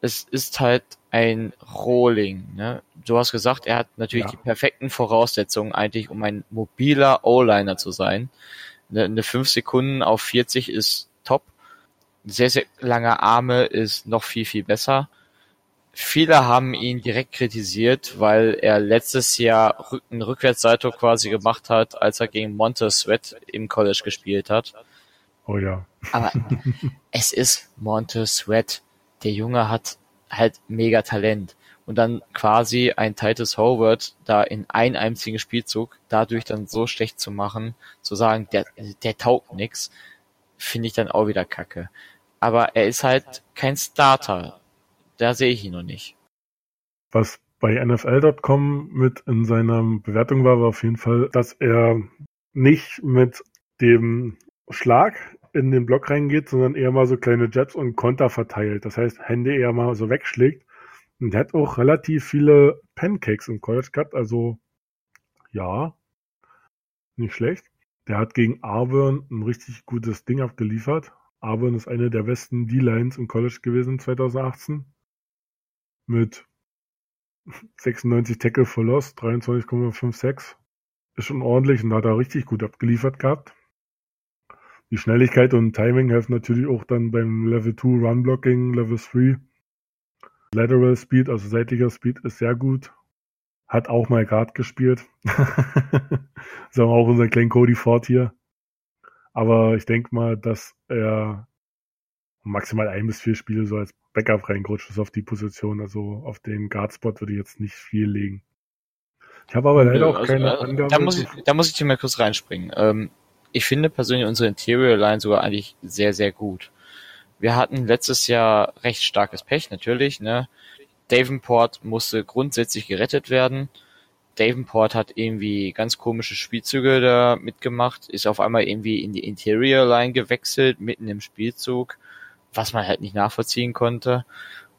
Es ist halt ein Rohling. Ne? Du hast gesagt, er hat natürlich ja. die perfekten Voraussetzungen eigentlich, um ein mobiler O-Liner zu sein. Eine, eine 5 Sekunden auf 40 ist top. Sehr, sehr lange Arme ist noch viel, viel besser. Viele haben ihn direkt kritisiert, weil er letztes Jahr einen Rückwärtssalto quasi gemacht hat, als er gegen Montez Sweat im College gespielt hat. Oh ja. Aber *laughs* es ist Montez Sweat. Der Junge hat halt mega Talent. Und dann quasi ein Titus Howard da in einem einzigen Spielzug dadurch dann so schlecht zu machen, zu sagen, der, der taugt nix, finde ich dann auch wieder kacke. Aber er ist halt kein Starter. Da sehe ich ihn noch nicht. Was bei NFL.com mit in seiner Bewertung war, war auf jeden Fall, dass er nicht mit dem Schlag in den Block reingeht, sondern eher mal so kleine Jabs und Konter verteilt. Das heißt, Hände eher mal so wegschlägt. Und der hat auch relativ viele Pancakes im College gehabt, also ja, nicht schlecht. Der hat gegen Auburn ein richtig gutes Ding abgeliefert. Auburn ist eine der besten D-Lines im College gewesen 2018. Mit 96 Tackle for Loss, 23,56. Ist schon ordentlich und hat er richtig gut abgeliefert gehabt. Die Schnelligkeit und Timing helfen natürlich auch dann beim Level 2 Run Blocking, Level 3. Lateral Speed, also seitlicher Speed, ist sehr gut. Hat auch mal Guard gespielt. *laughs* Sagen wir auch unser kleinen Cody Ford hier. Aber ich denke mal, dass er maximal ein bis vier Spiele so als Backup reingerutscht ist auf die Position. Also auf den Guard-Spot würde ich jetzt nicht viel legen. Ich habe aber leider auch also, keine also, Angabe. Da muss, ich, da muss ich dir mal kurz reinspringen. Ähm, ich finde persönlich unsere Interior Line sogar eigentlich sehr, sehr gut. Wir hatten letztes Jahr recht starkes Pech, natürlich, ne. Davenport musste grundsätzlich gerettet werden. Davenport hat irgendwie ganz komische Spielzüge da mitgemacht, ist auf einmal irgendwie in die Interior Line gewechselt, mitten im Spielzug, was man halt nicht nachvollziehen konnte.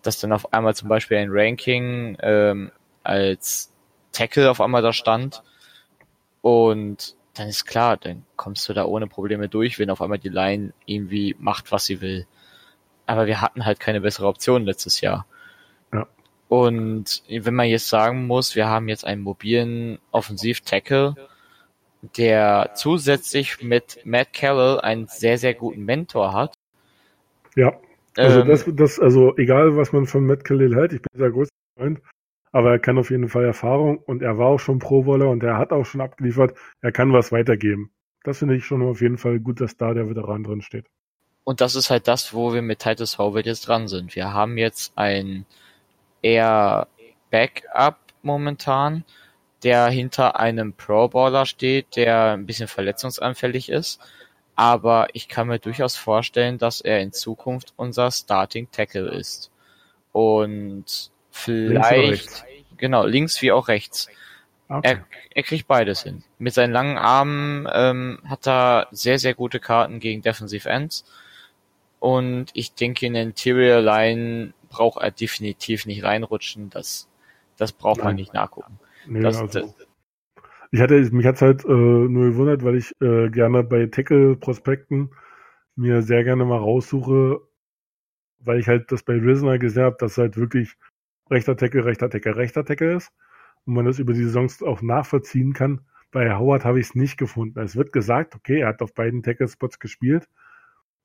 Dass dann auf einmal zum Beispiel ein Ranking ähm, als Tackle auf einmal da stand. Und dann ist klar, dann kommst du da ohne Probleme durch, wenn auf einmal die Line irgendwie macht, was sie will. Aber wir hatten halt keine bessere Option letztes Jahr. Ja. Und wenn man jetzt sagen muss, wir haben jetzt einen mobilen Offensiv-Tackle, der zusätzlich mit Matt Carroll einen sehr, sehr guten Mentor hat. Ja. Also ähm, das, das, also egal was man von Matt Carroll hält, ich bin sehr großer Freund, aber er kann auf jeden Fall Erfahrung und er war auch schon Pro-Bowler und er hat auch schon abgeliefert. Er kann was weitergeben. Das finde ich schon auf jeden Fall gut, dass da der Veteran drin steht. Und das ist halt das, wo wir mit Titus Howard jetzt dran sind. Wir haben jetzt ein eher Backup momentan, der hinter einem Pro-Bowler steht, der ein bisschen verletzungsanfällig ist. Aber ich kann mir durchaus vorstellen, dass er in Zukunft unser Starting Tackle ist. Und Vielleicht, genau, links wie auch rechts. Okay. Er, er kriegt beides hin. Mit seinen langen Armen ähm, hat er sehr, sehr gute Karten gegen Defensive Ends. Und ich denke, in der Interior Line braucht er definitiv nicht reinrutschen. Das, das braucht Nein. man nicht nachgucken. Nee, das, also, das, ich hatte, mich hat's halt äh, nur gewundert, weil ich äh, gerne bei Tackle-Prospekten mir sehr gerne mal raussuche, weil ich halt das bei Risner gesehen habe, dass halt wirklich rechter Tackle, rechter Tackle, rechter Tackle ist und man das über die Saisons auch nachvollziehen kann. Bei Howard habe ich es nicht gefunden. Es wird gesagt, okay, er hat auf beiden Tackle-Spots gespielt,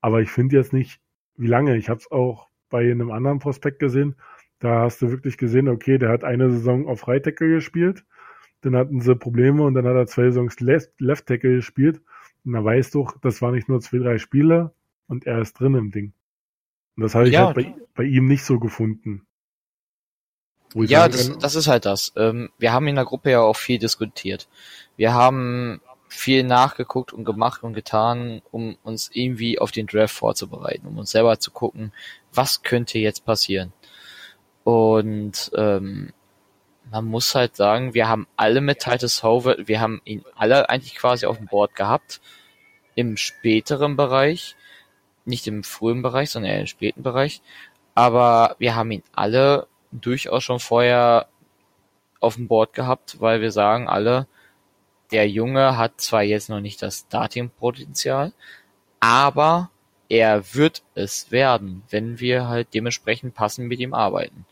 aber ich finde jetzt nicht, wie lange. Ich habe es auch bei einem anderen Prospekt gesehen. Da hast du wirklich gesehen, okay, der hat eine Saison auf Right Tackle gespielt, dann hatten sie Probleme und dann hat er zwei Saisons Left, Left Tackle gespielt. Und da weißt du, das war nicht nur zwei, drei Spiele und er ist drin im Ding. Und das habe ich ja. halt bei, bei ihm nicht so gefunden. Ja, das, das ist halt das. Ähm, wir haben in der Gruppe ja auch viel diskutiert. Wir haben viel nachgeguckt und gemacht und getan, um uns irgendwie auf den Draft vorzubereiten, um uns selber zu gucken, was könnte jetzt passieren. Und ähm, man muss halt sagen, wir haben alle mit Titus Howard, wir haben ihn alle eigentlich quasi auf dem Board gehabt. Im späteren Bereich, nicht im frühen Bereich, sondern eher im späten Bereich. Aber wir haben ihn alle durchaus schon vorher auf dem Board gehabt, weil wir sagen alle, der Junge hat zwar jetzt noch nicht das Starting-Potenzial, aber er wird es werden, wenn wir halt dementsprechend passend mit ihm arbeiten.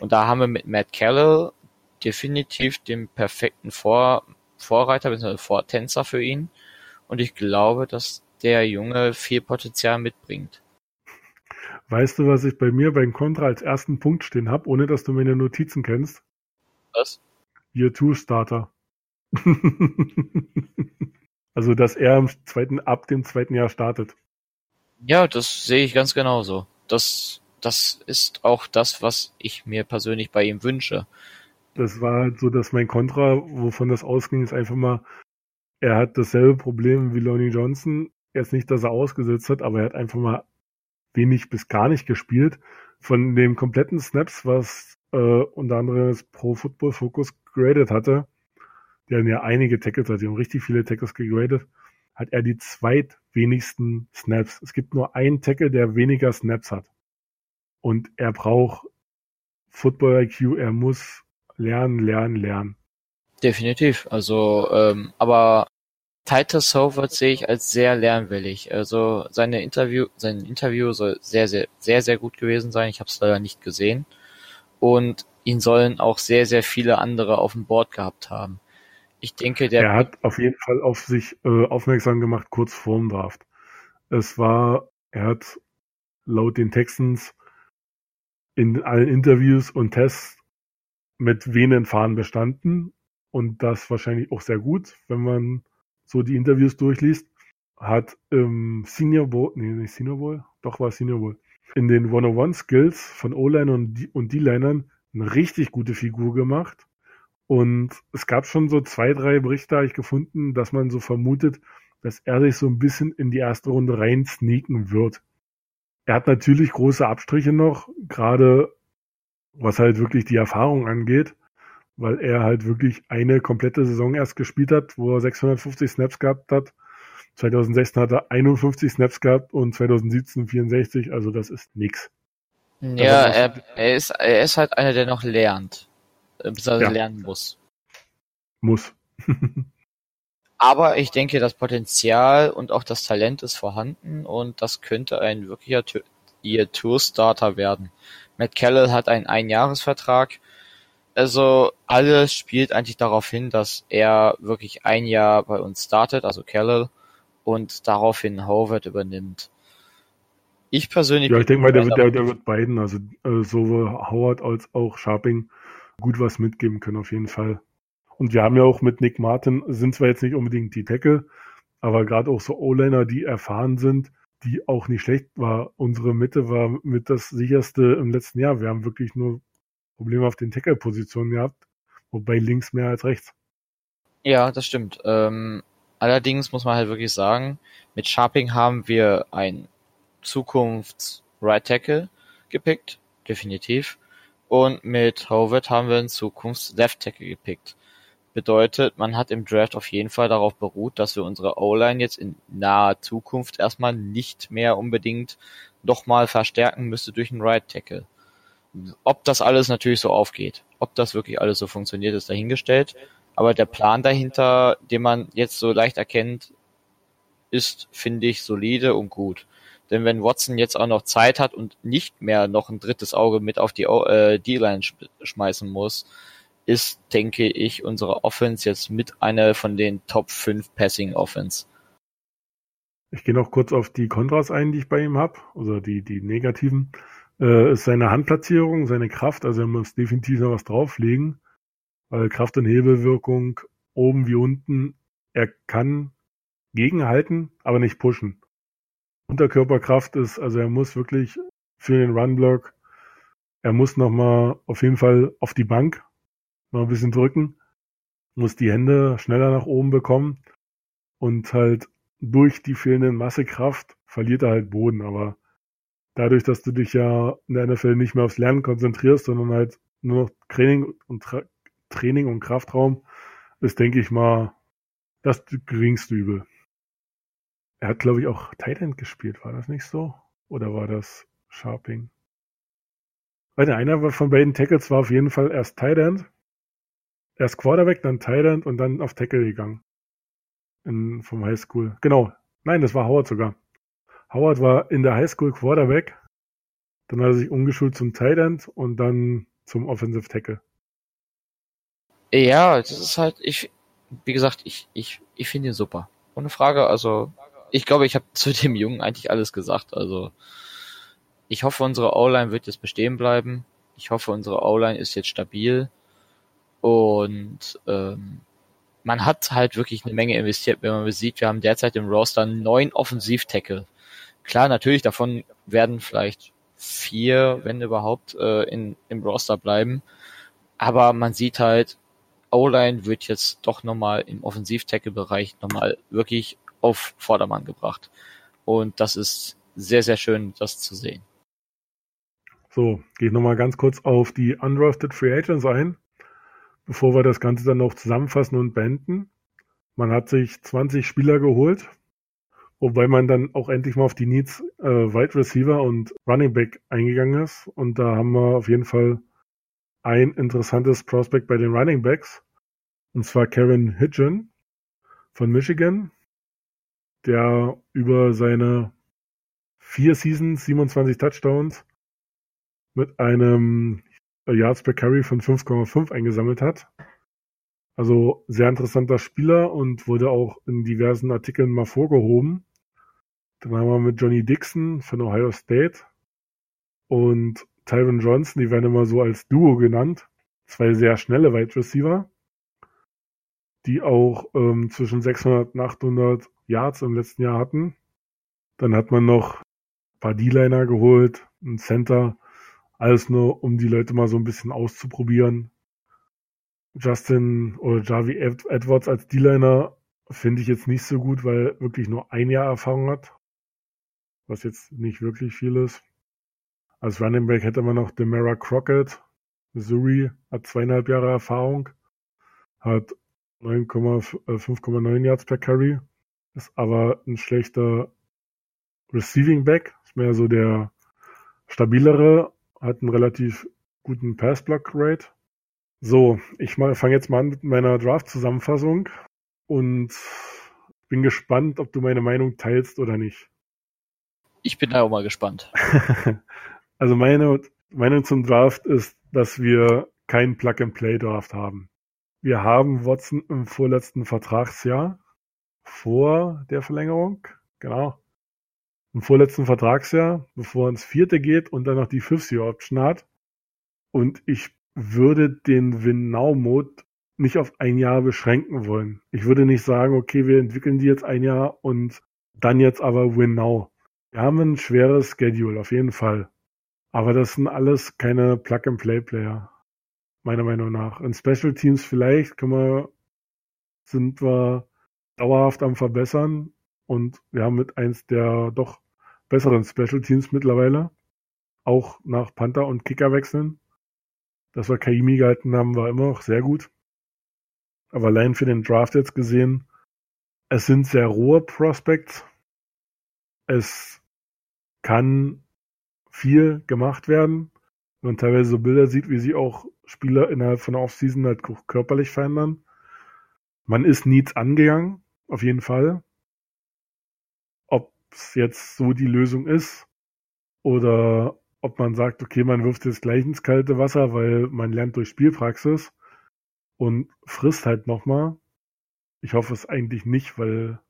Und da haben wir mit Matt Callell definitiv den perfekten Vor Vorreiter bzw. Vortänzer für ihn. Und ich glaube, dass der Junge viel Potenzial mitbringt. Weißt du, was ich bei mir beim Kontra als ersten Punkt stehen habe, ohne dass du meine Notizen kennst? Was? Year 2 Starter. *laughs* also, dass er im zweiten, ab dem zweiten Jahr startet. Ja, das sehe ich ganz genauso. Das, das ist auch das, was ich mir persönlich bei ihm wünsche. Das war halt so, dass mein Kontra, wovon das ausging, ist einfach mal, er hat dasselbe Problem wie Lonnie Johnson. Jetzt nicht, dass er ausgesetzt hat, aber er hat einfach mal wenig bis gar nicht gespielt. Von dem kompletten Snaps, was äh, unter anderem das Pro Football Focus graded hatte, der ja einige Tackles hat, die haben richtig viele Tackles gegradet, hat er die zweitwenigsten Snaps. Es gibt nur einen Tackle, der weniger Snaps hat. Und er braucht Football IQ, er muss lernen, lernen, lernen. Definitiv. Also, ähm, aber Titus Howard sehe ich als sehr lernwillig. Also seine Interview, sein Interview soll sehr, sehr, sehr, sehr gut gewesen sein. Ich habe es leider nicht gesehen. Und ihn sollen auch sehr, sehr viele andere auf dem Board gehabt haben. Ich denke, der. Er hat auf jeden Fall auf sich äh, aufmerksam gemacht, kurz vorm Draft. Es war, er hat laut den Texans in allen Interviews und Tests mit wenigen Fahnen bestanden und das wahrscheinlich auch sehr gut, wenn man so die Interviews durchliest. Hat im Senior Bowl, nee, nicht Senior Bowl, doch war Senior Bowl, in den 101 Skills von O-Line und D-Linern eine richtig gute Figur gemacht und es gab schon so zwei, drei Berichte, habe ich gefunden, dass man so vermutet, dass er sich so ein bisschen in die erste Runde rein sneaken wird. Er hat natürlich große Abstriche noch, gerade was halt wirklich die Erfahrung angeht, weil er halt wirklich eine komplette Saison erst gespielt hat, wo er 650 Snaps gehabt hat. 2016 hat er 51 Snaps gehabt und 2017 64, also das ist nix. Ja, er, er, ist, er ist halt einer, der noch lernt beziehungsweise ja. lernen muss. Muss. *laughs* Aber ich denke, das Potenzial und auch das Talent ist vorhanden und das könnte ein wirklicher ihr Tour-Starter werden. Matt Kellel hat einen Einjahresvertrag. Also alles spielt eigentlich darauf hin, dass er wirklich ein Jahr bei uns startet, also Kellel, und daraufhin Howard übernimmt. Ich persönlich. Ja, ich denke mal, der wird, der, der wird beiden, also äh, sowohl Howard als auch Sharping gut was mitgeben können, auf jeden Fall. Und wir haben ja auch mit Nick Martin, sind zwar jetzt nicht unbedingt die Tackle, aber gerade auch so O-Liner, die erfahren sind, die auch nicht schlecht war. Unsere Mitte war mit das sicherste im letzten Jahr. Wir haben wirklich nur Probleme auf den Tackle-Positionen gehabt, wobei links mehr als rechts. Ja, das stimmt. Ähm, allerdings muss man halt wirklich sagen, mit Sharping haben wir ein Zukunfts-Right Tackle gepickt, definitiv. Und mit Howard haben wir in Zukunft Left Tackle gepickt. Bedeutet, man hat im Draft auf jeden Fall darauf beruht, dass wir unsere O-Line jetzt in naher Zukunft erstmal nicht mehr unbedingt nochmal verstärken müsste durch einen Right Tackle. Ob das alles natürlich so aufgeht, ob das wirklich alles so funktioniert, ist dahingestellt. Aber der Plan dahinter, den man jetzt so leicht erkennt, ist, finde ich, solide und gut. Denn wenn Watson jetzt auch noch Zeit hat und nicht mehr noch ein drittes Auge mit auf die äh, D-Line sch schmeißen muss, ist, denke ich, unsere Offense jetzt mit einer von den Top 5 Passing Offense. Ich gehe noch kurz auf die Kontras ein, die ich bei ihm habe, also die, die negativen. Äh, ist seine Handplatzierung, seine Kraft, also er muss definitiv noch was drauflegen, weil Kraft- und Hebelwirkung oben wie unten, er kann gegenhalten, aber nicht pushen. Unterkörperkraft ist, also er muss wirklich für den Runblock, er muss nochmal auf jeden Fall auf die Bank noch ein bisschen drücken, muss die Hände schneller nach oben bekommen und halt durch die fehlende Massekraft verliert er halt Boden, aber dadurch, dass du dich ja in der NFL nicht mehr aufs Lernen konzentrierst, sondern halt nur noch Training und Tra Training und Kraftraum, ist, denke ich mal, das geringste Übel. Er hat, glaube ich, auch Thailand gespielt, war das nicht so? Oder war das Sharping? Weil der einer von beiden Tackles war auf jeden Fall erst Thailand, erst Quarterback, dann Thailand und dann auf Tackle gegangen. In, vom Highschool. Genau. Nein, das war Howard sogar. Howard war in der Highschool Quarterback. Dann hat er sich umgeschult zum Tight End und dann zum Offensive Tackle. Ja, das ist halt, ich, wie gesagt, ich, ich, ich finde ihn super. Ohne Frage, also, ich glaube, ich habe *laughs* zu dem Jungen eigentlich alles gesagt. Also, ich hoffe, unsere O-Line wird jetzt bestehen bleiben. Ich hoffe, unsere O-Line ist jetzt stabil. Und ähm, man hat halt wirklich eine Menge investiert, wenn man sieht, wir haben derzeit im Roster neun Offensiv-Tackle. Klar, natürlich, davon werden vielleicht vier, wenn überhaupt, äh, in, im Roster bleiben. Aber man sieht halt, O-Line wird jetzt doch nochmal im Offensiv-Tackle-Bereich nochmal wirklich auf Vordermann gebracht. Und das ist sehr, sehr schön, das zu sehen. So, gehe ich nochmal ganz kurz auf die Undrafted Free Agents ein bevor wir das Ganze dann noch zusammenfassen und beenden. Man hat sich 20 Spieler geholt, wobei man dann auch endlich mal auf die Needs äh, Wide Receiver und Running Back eingegangen ist. Und da haben wir auf jeden Fall ein interessantes Prospect bei den Running Backs. Und zwar Kevin Hitchen von Michigan, der über seine vier Seasons, 27 Touchdowns mit einem Yards per Carry von 5,5 eingesammelt hat. Also sehr interessanter Spieler und wurde auch in diversen Artikeln mal vorgehoben. Dann haben wir mit Johnny Dixon von Ohio State und Tyron Johnson, die werden immer so als Duo genannt. Zwei sehr schnelle Wide Receiver, die auch ähm, zwischen 600 und 800 Yards im letzten Jahr hatten. Dann hat man noch ein paar D-Liner geholt, ein Center, alles nur, um die Leute mal so ein bisschen auszuprobieren. Justin oder Javi Edwards als D-Liner finde ich jetzt nicht so gut, weil wirklich nur ein Jahr Erfahrung hat. Was jetzt nicht wirklich viel ist. Als Running Back hätte man noch Demara Crockett, Missouri, hat zweieinhalb Jahre Erfahrung, hat 5,9 äh, Yards per Carry, ist aber ein schlechter Receiving Back, ist mehr so der stabilere hat einen relativ guten Pass-Block-Rate. So, ich fange jetzt mal an mit meiner Draft-Zusammenfassung und bin gespannt, ob du meine Meinung teilst oder nicht. Ich bin da auch mal gespannt. *laughs* also meine Meinung zum Draft ist, dass wir keinen Plug-and-Play-Draft haben. Wir haben Watson im vorletzten Vertragsjahr vor der Verlängerung, genau, im vorletzten Vertragsjahr, bevor er ins vierte geht und dann noch die Fifth-Year-Option hat. Und ich würde den Win-Now-Mode nicht auf ein Jahr beschränken wollen. Ich würde nicht sagen, okay, wir entwickeln die jetzt ein Jahr und dann jetzt aber Win-Now. Wir haben ein schweres Schedule, auf jeden Fall. Aber das sind alles keine Plug-and-Play-Player. Meiner Meinung nach. In Special Teams vielleicht können wir, sind wir dauerhaft am Verbessern. Und wir haben mit eins der doch besseren Special Teams mittlerweile. Auch nach Panther und Kicker wechseln. Dass wir Kaimi gehalten haben, war immer noch sehr gut. Aber allein für den Draft jetzt gesehen, es sind sehr rohe Prospects. Es kann viel gemacht werden. Wenn man teilweise so Bilder sieht, wie sie auch Spieler innerhalb von der Offseason halt körperlich verändern. Man ist Needs angegangen, auf jeden Fall es jetzt so die Lösung ist oder ob man sagt, okay, man wirft jetzt gleich ins kalte Wasser, weil man lernt durch Spielpraxis und frisst halt nochmal. Ich hoffe es eigentlich nicht, weil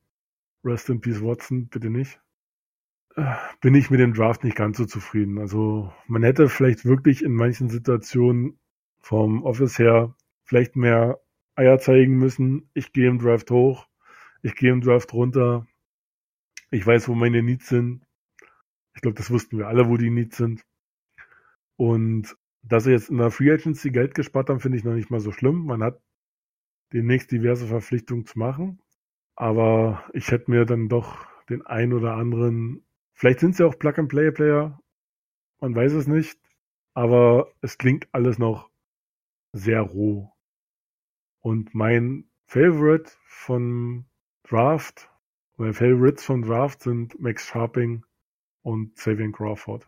Rest in Peace Watson, bitte nicht. Bin ich mit dem Draft nicht ganz so zufrieden. Also man hätte vielleicht wirklich in manchen Situationen vom Office her vielleicht mehr Eier zeigen müssen. Ich gehe im Draft hoch, ich gehe im Draft runter, ich weiß, wo meine Needs sind. Ich glaube, das wussten wir alle, wo die Needs sind. Und dass sie jetzt in der Free Agency Geld gespart haben, finde ich noch nicht mal so schlimm. Man hat demnächst diverse Verpflichtungen zu machen. Aber ich hätte mir dann doch den ein oder anderen, vielleicht sind sie auch Plug-and-Play-Player, man weiß es nicht, aber es klingt alles noch sehr roh. Und mein Favorite von Draft meine Favorites vom Draft sind Max Sharping und Savian Crawford.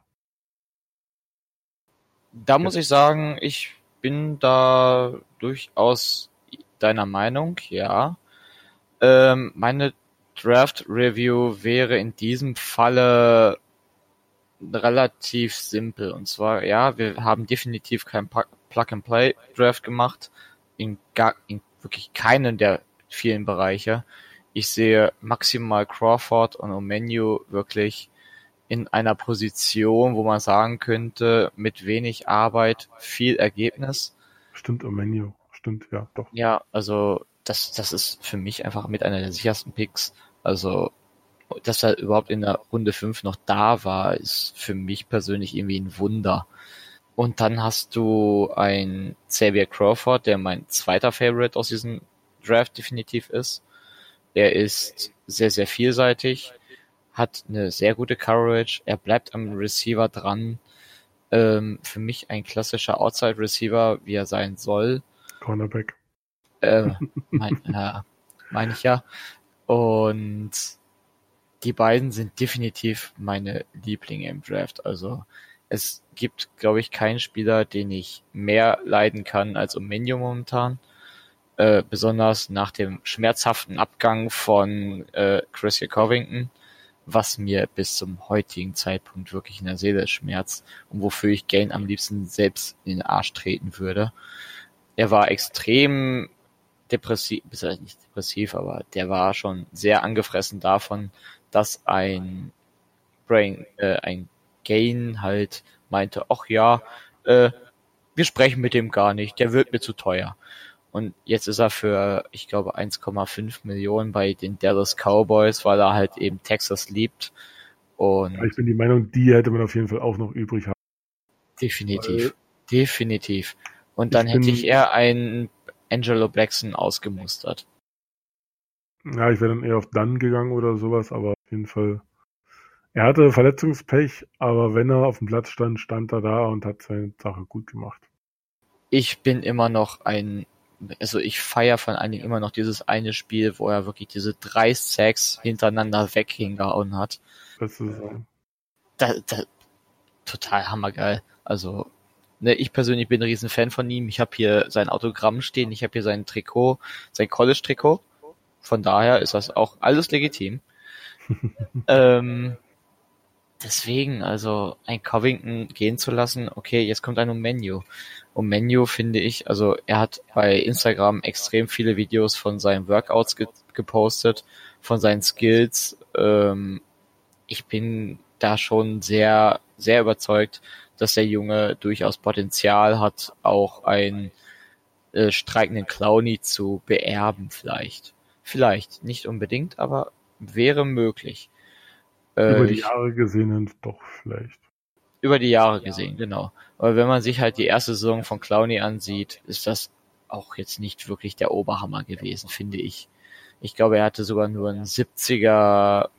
Da muss ich sagen, ich bin da durchaus deiner Meinung, ja. Ähm, meine Draft Review wäre in diesem Falle relativ simpel. Und zwar, ja, wir haben definitiv kein Plug-and-Play-Draft gemacht. In, gar, in wirklich keinen der vielen Bereiche. Ich sehe maximal Crawford und Omenu wirklich in einer Position, wo man sagen könnte, mit wenig Arbeit viel Ergebnis. Stimmt, Omenu. Stimmt, ja, doch. Ja, also das, das ist für mich einfach mit einer der sichersten Picks. Also dass er überhaupt in der Runde 5 noch da war, ist für mich persönlich irgendwie ein Wunder. Und dann hast du ein Xavier Crawford, der mein zweiter Favorite aus diesem Draft definitiv ist. Er ist sehr, sehr vielseitig, hat eine sehr gute Coverage, er bleibt am Receiver dran. Ähm, für mich ein klassischer Outside Receiver, wie er sein soll. Cornerback. Äh, mein, äh, meine ich ja. Und die beiden sind definitiv meine Lieblinge im Draft. Also es gibt, glaube ich, keinen Spieler, den ich mehr leiden kann als Omenium momentan. Äh, besonders nach dem schmerzhaften Abgang von äh, Chris Covington, was mir bis zum heutigen Zeitpunkt wirklich in der Seele schmerzt und wofür ich Gain am liebsten selbst in den Arsch treten würde. Er war extrem depressiv, nicht depressiv, aber der war schon sehr angefressen davon, dass ein Brain, äh, ein Gain halt meinte, ach ja, äh, wir sprechen mit dem gar nicht, der wird mir zu teuer. Und jetzt ist er für, ich glaube, 1,5 Millionen bei den Dallas Cowboys, weil er halt eben Texas liebt. Und ich bin die Meinung, die hätte man auf jeden Fall auch noch übrig haben. Definitiv. Weil definitiv. Und dann ich hätte ich eher einen Angelo Blackson ausgemustert. Ja, ich wäre dann eher auf Dunn gegangen oder sowas, aber auf jeden Fall. Er hatte Verletzungspech, aber wenn er auf dem Platz stand, stand er da und hat seine Sache gut gemacht. Ich bin immer noch ein, also ich feiere von einigen immer noch dieses eine Spiel, wo er wirklich diese drei Sacks hintereinander weghingehauen hat. Das ist so. Da, da, total hammergeil. Also, ne, ich persönlich bin ein riesen Fan von ihm. Ich habe hier sein Autogramm stehen, ich habe hier sein Trikot, sein College-Trikot. Von daher ist das auch alles legitim. *laughs* ähm, deswegen, also ein Covington gehen zu lassen, okay, jetzt kommt ein Menu. Und Menu finde ich, also er hat bei Instagram extrem viele Videos von seinen Workouts ge gepostet, von seinen Skills. Ähm, ich bin da schon sehr, sehr überzeugt, dass der Junge durchaus Potenzial hat, auch einen äh, streikenden Clowny zu beerben vielleicht. Vielleicht, nicht unbedingt, aber wäre möglich. Äh, über die Jahre gesehen doch vielleicht. Über die Jahre gesehen, genau. Aber wenn man sich halt die erste Saison von Clowny ansieht, ist das auch jetzt nicht wirklich der Oberhammer gewesen, finde ich. Ich glaube, er hatte sogar nur einen 70er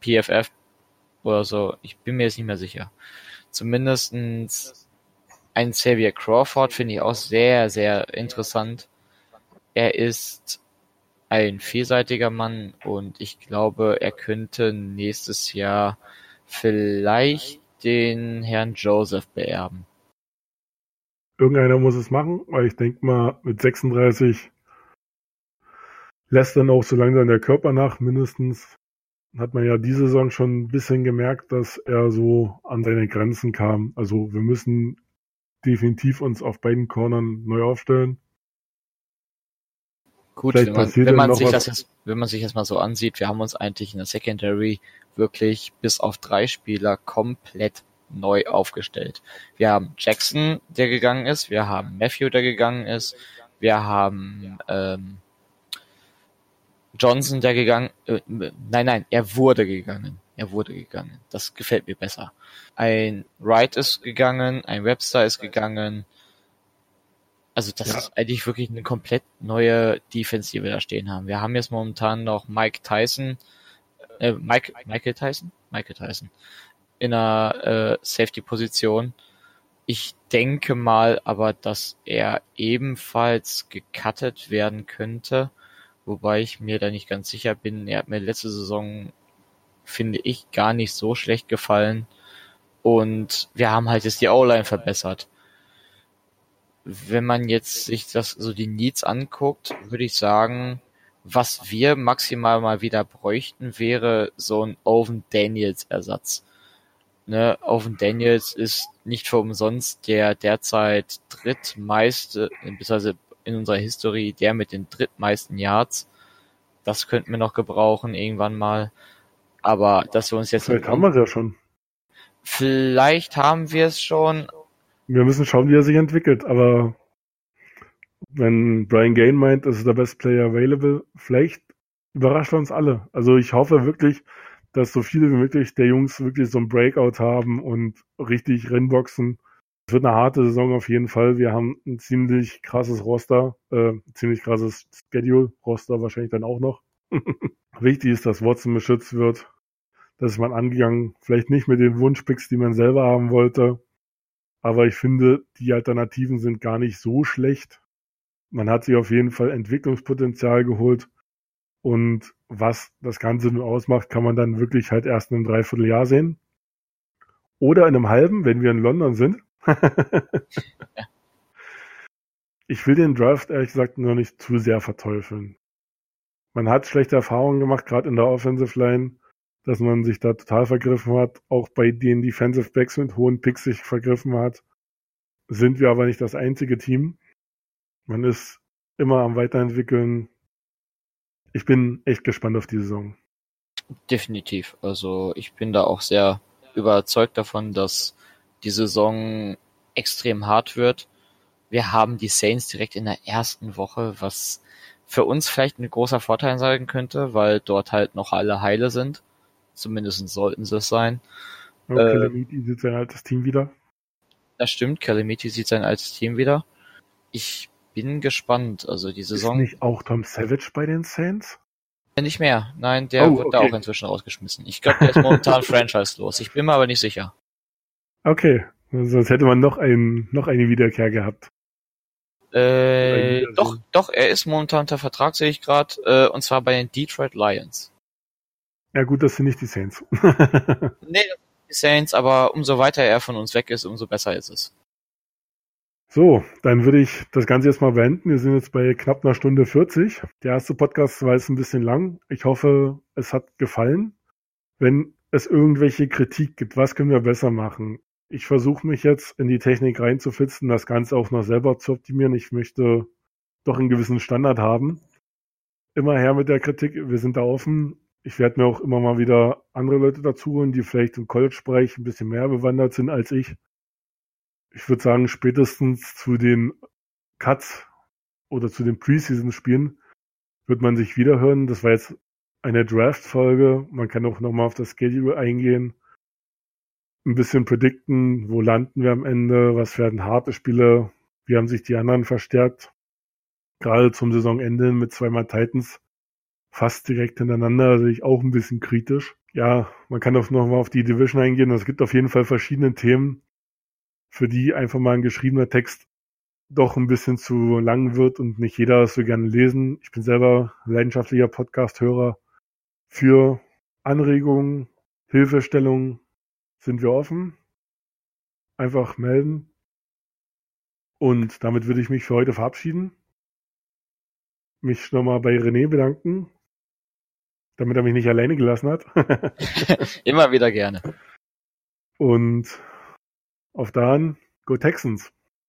PFF oder so. Ich bin mir jetzt nicht mehr sicher. Zumindestens ein Xavier Crawford finde ich auch sehr, sehr interessant. Er ist ein vielseitiger Mann und ich glaube, er könnte nächstes Jahr vielleicht den Herrn Joseph beerben. Irgendeiner muss es machen, weil ich denke mal, mit 36 lässt dann auch so langsam der Körper nach, mindestens. Hat man ja diese Saison schon ein bisschen gemerkt, dass er so an seine Grenzen kam. Also wir müssen definitiv uns auf beiden Cornern neu aufstellen. Gut, wenn man, wenn man sich das jetzt, wenn man sich das mal so ansieht, wir haben uns eigentlich in der Secondary wirklich bis auf drei Spieler komplett neu aufgestellt. Wir haben Jackson, der gegangen ist, wir haben Matthew, der gegangen ist, wir haben ähm, Johnson, der gegangen, äh, nein, nein, er wurde gegangen. Er wurde gegangen. Das gefällt mir besser. Ein Wright ist gegangen, ein Webster ist gegangen, also das ja. ist eigentlich wirklich eine komplett neue Defense, die wir da stehen haben. Wir haben jetzt momentan noch Mike Tyson, äh, Mike, Michael Tyson? Michael Tyson. In einer äh, Safety-Position. Ich denke mal aber, dass er ebenfalls gecuttet werden könnte, wobei ich mir da nicht ganz sicher bin. Er hat mir letzte Saison, finde ich, gar nicht so schlecht gefallen. Und wir haben halt jetzt die O-Line verbessert wenn man jetzt sich das so die Needs anguckt, würde ich sagen, Was wir maximal mal wieder bräuchten, wäre so ein Owen Daniels Ersatz. Ne, Owen Daniels ist nicht für umsonst der derzeit drittmeiste, beziehungsweise in unserer Historie der mit den drittmeisten Yards. Das könnten wir noch gebrauchen irgendwann mal. Aber dass wir uns jetzt. Vielleicht haben wir es ja schon. Vielleicht haben wir es schon. Wir müssen schauen, wie er sich entwickelt, aber wenn Brian Gain meint, es ist der Best Player available, vielleicht überrascht er uns alle. Also ich hoffe wirklich, dass so viele wie möglich der Jungs wirklich so ein Breakout haben und richtig Rennboxen. Es wird eine harte Saison auf jeden Fall. Wir haben ein ziemlich krasses Roster, äh, ziemlich krasses Schedule-Roster wahrscheinlich dann auch noch. *laughs* Wichtig ist, dass Watson beschützt wird. Das ist man angegangen. Vielleicht nicht mit den Wunschpicks, die man selber haben wollte. Aber ich finde, die Alternativen sind gar nicht so schlecht. Man hat sich auf jeden Fall Entwicklungspotenzial geholt. Und was das Ganze nun ausmacht, kann man dann wirklich halt erst in einem Dreivierteljahr sehen. Oder in einem halben, wenn wir in London sind. *laughs* ich will den Draft ehrlich gesagt noch nicht zu sehr verteufeln. Man hat schlechte Erfahrungen gemacht, gerade in der Offensive Line, dass man sich da total vergriffen hat. Auch bei den Defensive Backs mit hohen Picks sich vergriffen hat. Sind wir aber nicht das einzige Team. Man ist immer am Weiterentwickeln. Ich bin echt gespannt auf die Saison. Definitiv. Also ich bin da auch sehr überzeugt davon, dass die Saison extrem hart wird. Wir haben die Saints direkt in der ersten Woche, was für uns vielleicht ein großer Vorteil sein könnte, weil dort halt noch alle heile sind. Zumindest sollten sie es sein. Und äh, Calamity sieht sein altes Team wieder. Das stimmt, Calamity sieht sein altes Team wieder. Ich bin gespannt. Also die Saison. Ist nicht auch Tom Savage bei den Saints? Nicht mehr. Nein, der oh, wird okay. da auch inzwischen rausgeschmissen. Ich glaube, der ist momentan *laughs* franchise-los. Ich bin mir aber nicht sicher. Okay, sonst hätte man noch einen, noch eine Wiederkehr gehabt. Äh, doch, doch, er ist momentan unter Vertrag, sehe ich gerade, äh, und zwar bei den Detroit Lions. Ja gut, das sind nicht die Saints. *laughs* nee, die Saints, aber umso weiter er von uns weg ist, umso besser ist es. So, dann würde ich das Ganze jetzt mal beenden. Wir sind jetzt bei knapp einer Stunde 40. Der erste Podcast war jetzt ein bisschen lang. Ich hoffe, es hat gefallen. Wenn es irgendwelche Kritik gibt, was können wir besser machen? Ich versuche mich jetzt in die Technik reinzufitzen, das Ganze auch noch selber zu optimieren. Ich möchte doch einen gewissen Standard haben. Immer her mit der Kritik. Wir sind da offen. Ich werde mir auch immer mal wieder andere Leute dazu holen, die vielleicht im College-Bereich ein bisschen mehr bewandert sind als ich ich würde sagen, spätestens zu den Cuts oder zu den Preseason-Spielen wird man sich wiederhören. Das war jetzt eine Draft-Folge. Man kann auch nochmal auf das Schedule eingehen. Ein bisschen predikten, wo landen wir am Ende, was werden harte Spiele, wie haben sich die anderen verstärkt. Gerade zum Saisonende mit zweimal Titans fast direkt hintereinander sehe ich auch ein bisschen kritisch. Ja, man kann auch nochmal auf die Division eingehen. Es gibt auf jeden Fall verschiedene Themen, für die einfach mal ein geschriebener Text doch ein bisschen zu lang wird und nicht jeder es so gerne lesen. Ich bin selber leidenschaftlicher Podcast-Hörer. Für Anregungen, Hilfestellungen sind wir offen. Einfach melden. Und damit würde ich mich für heute verabschieden. Mich nochmal bei René bedanken, damit er mich nicht alleine gelassen hat. *laughs* Immer wieder gerne. Und auf dahin, go Texans!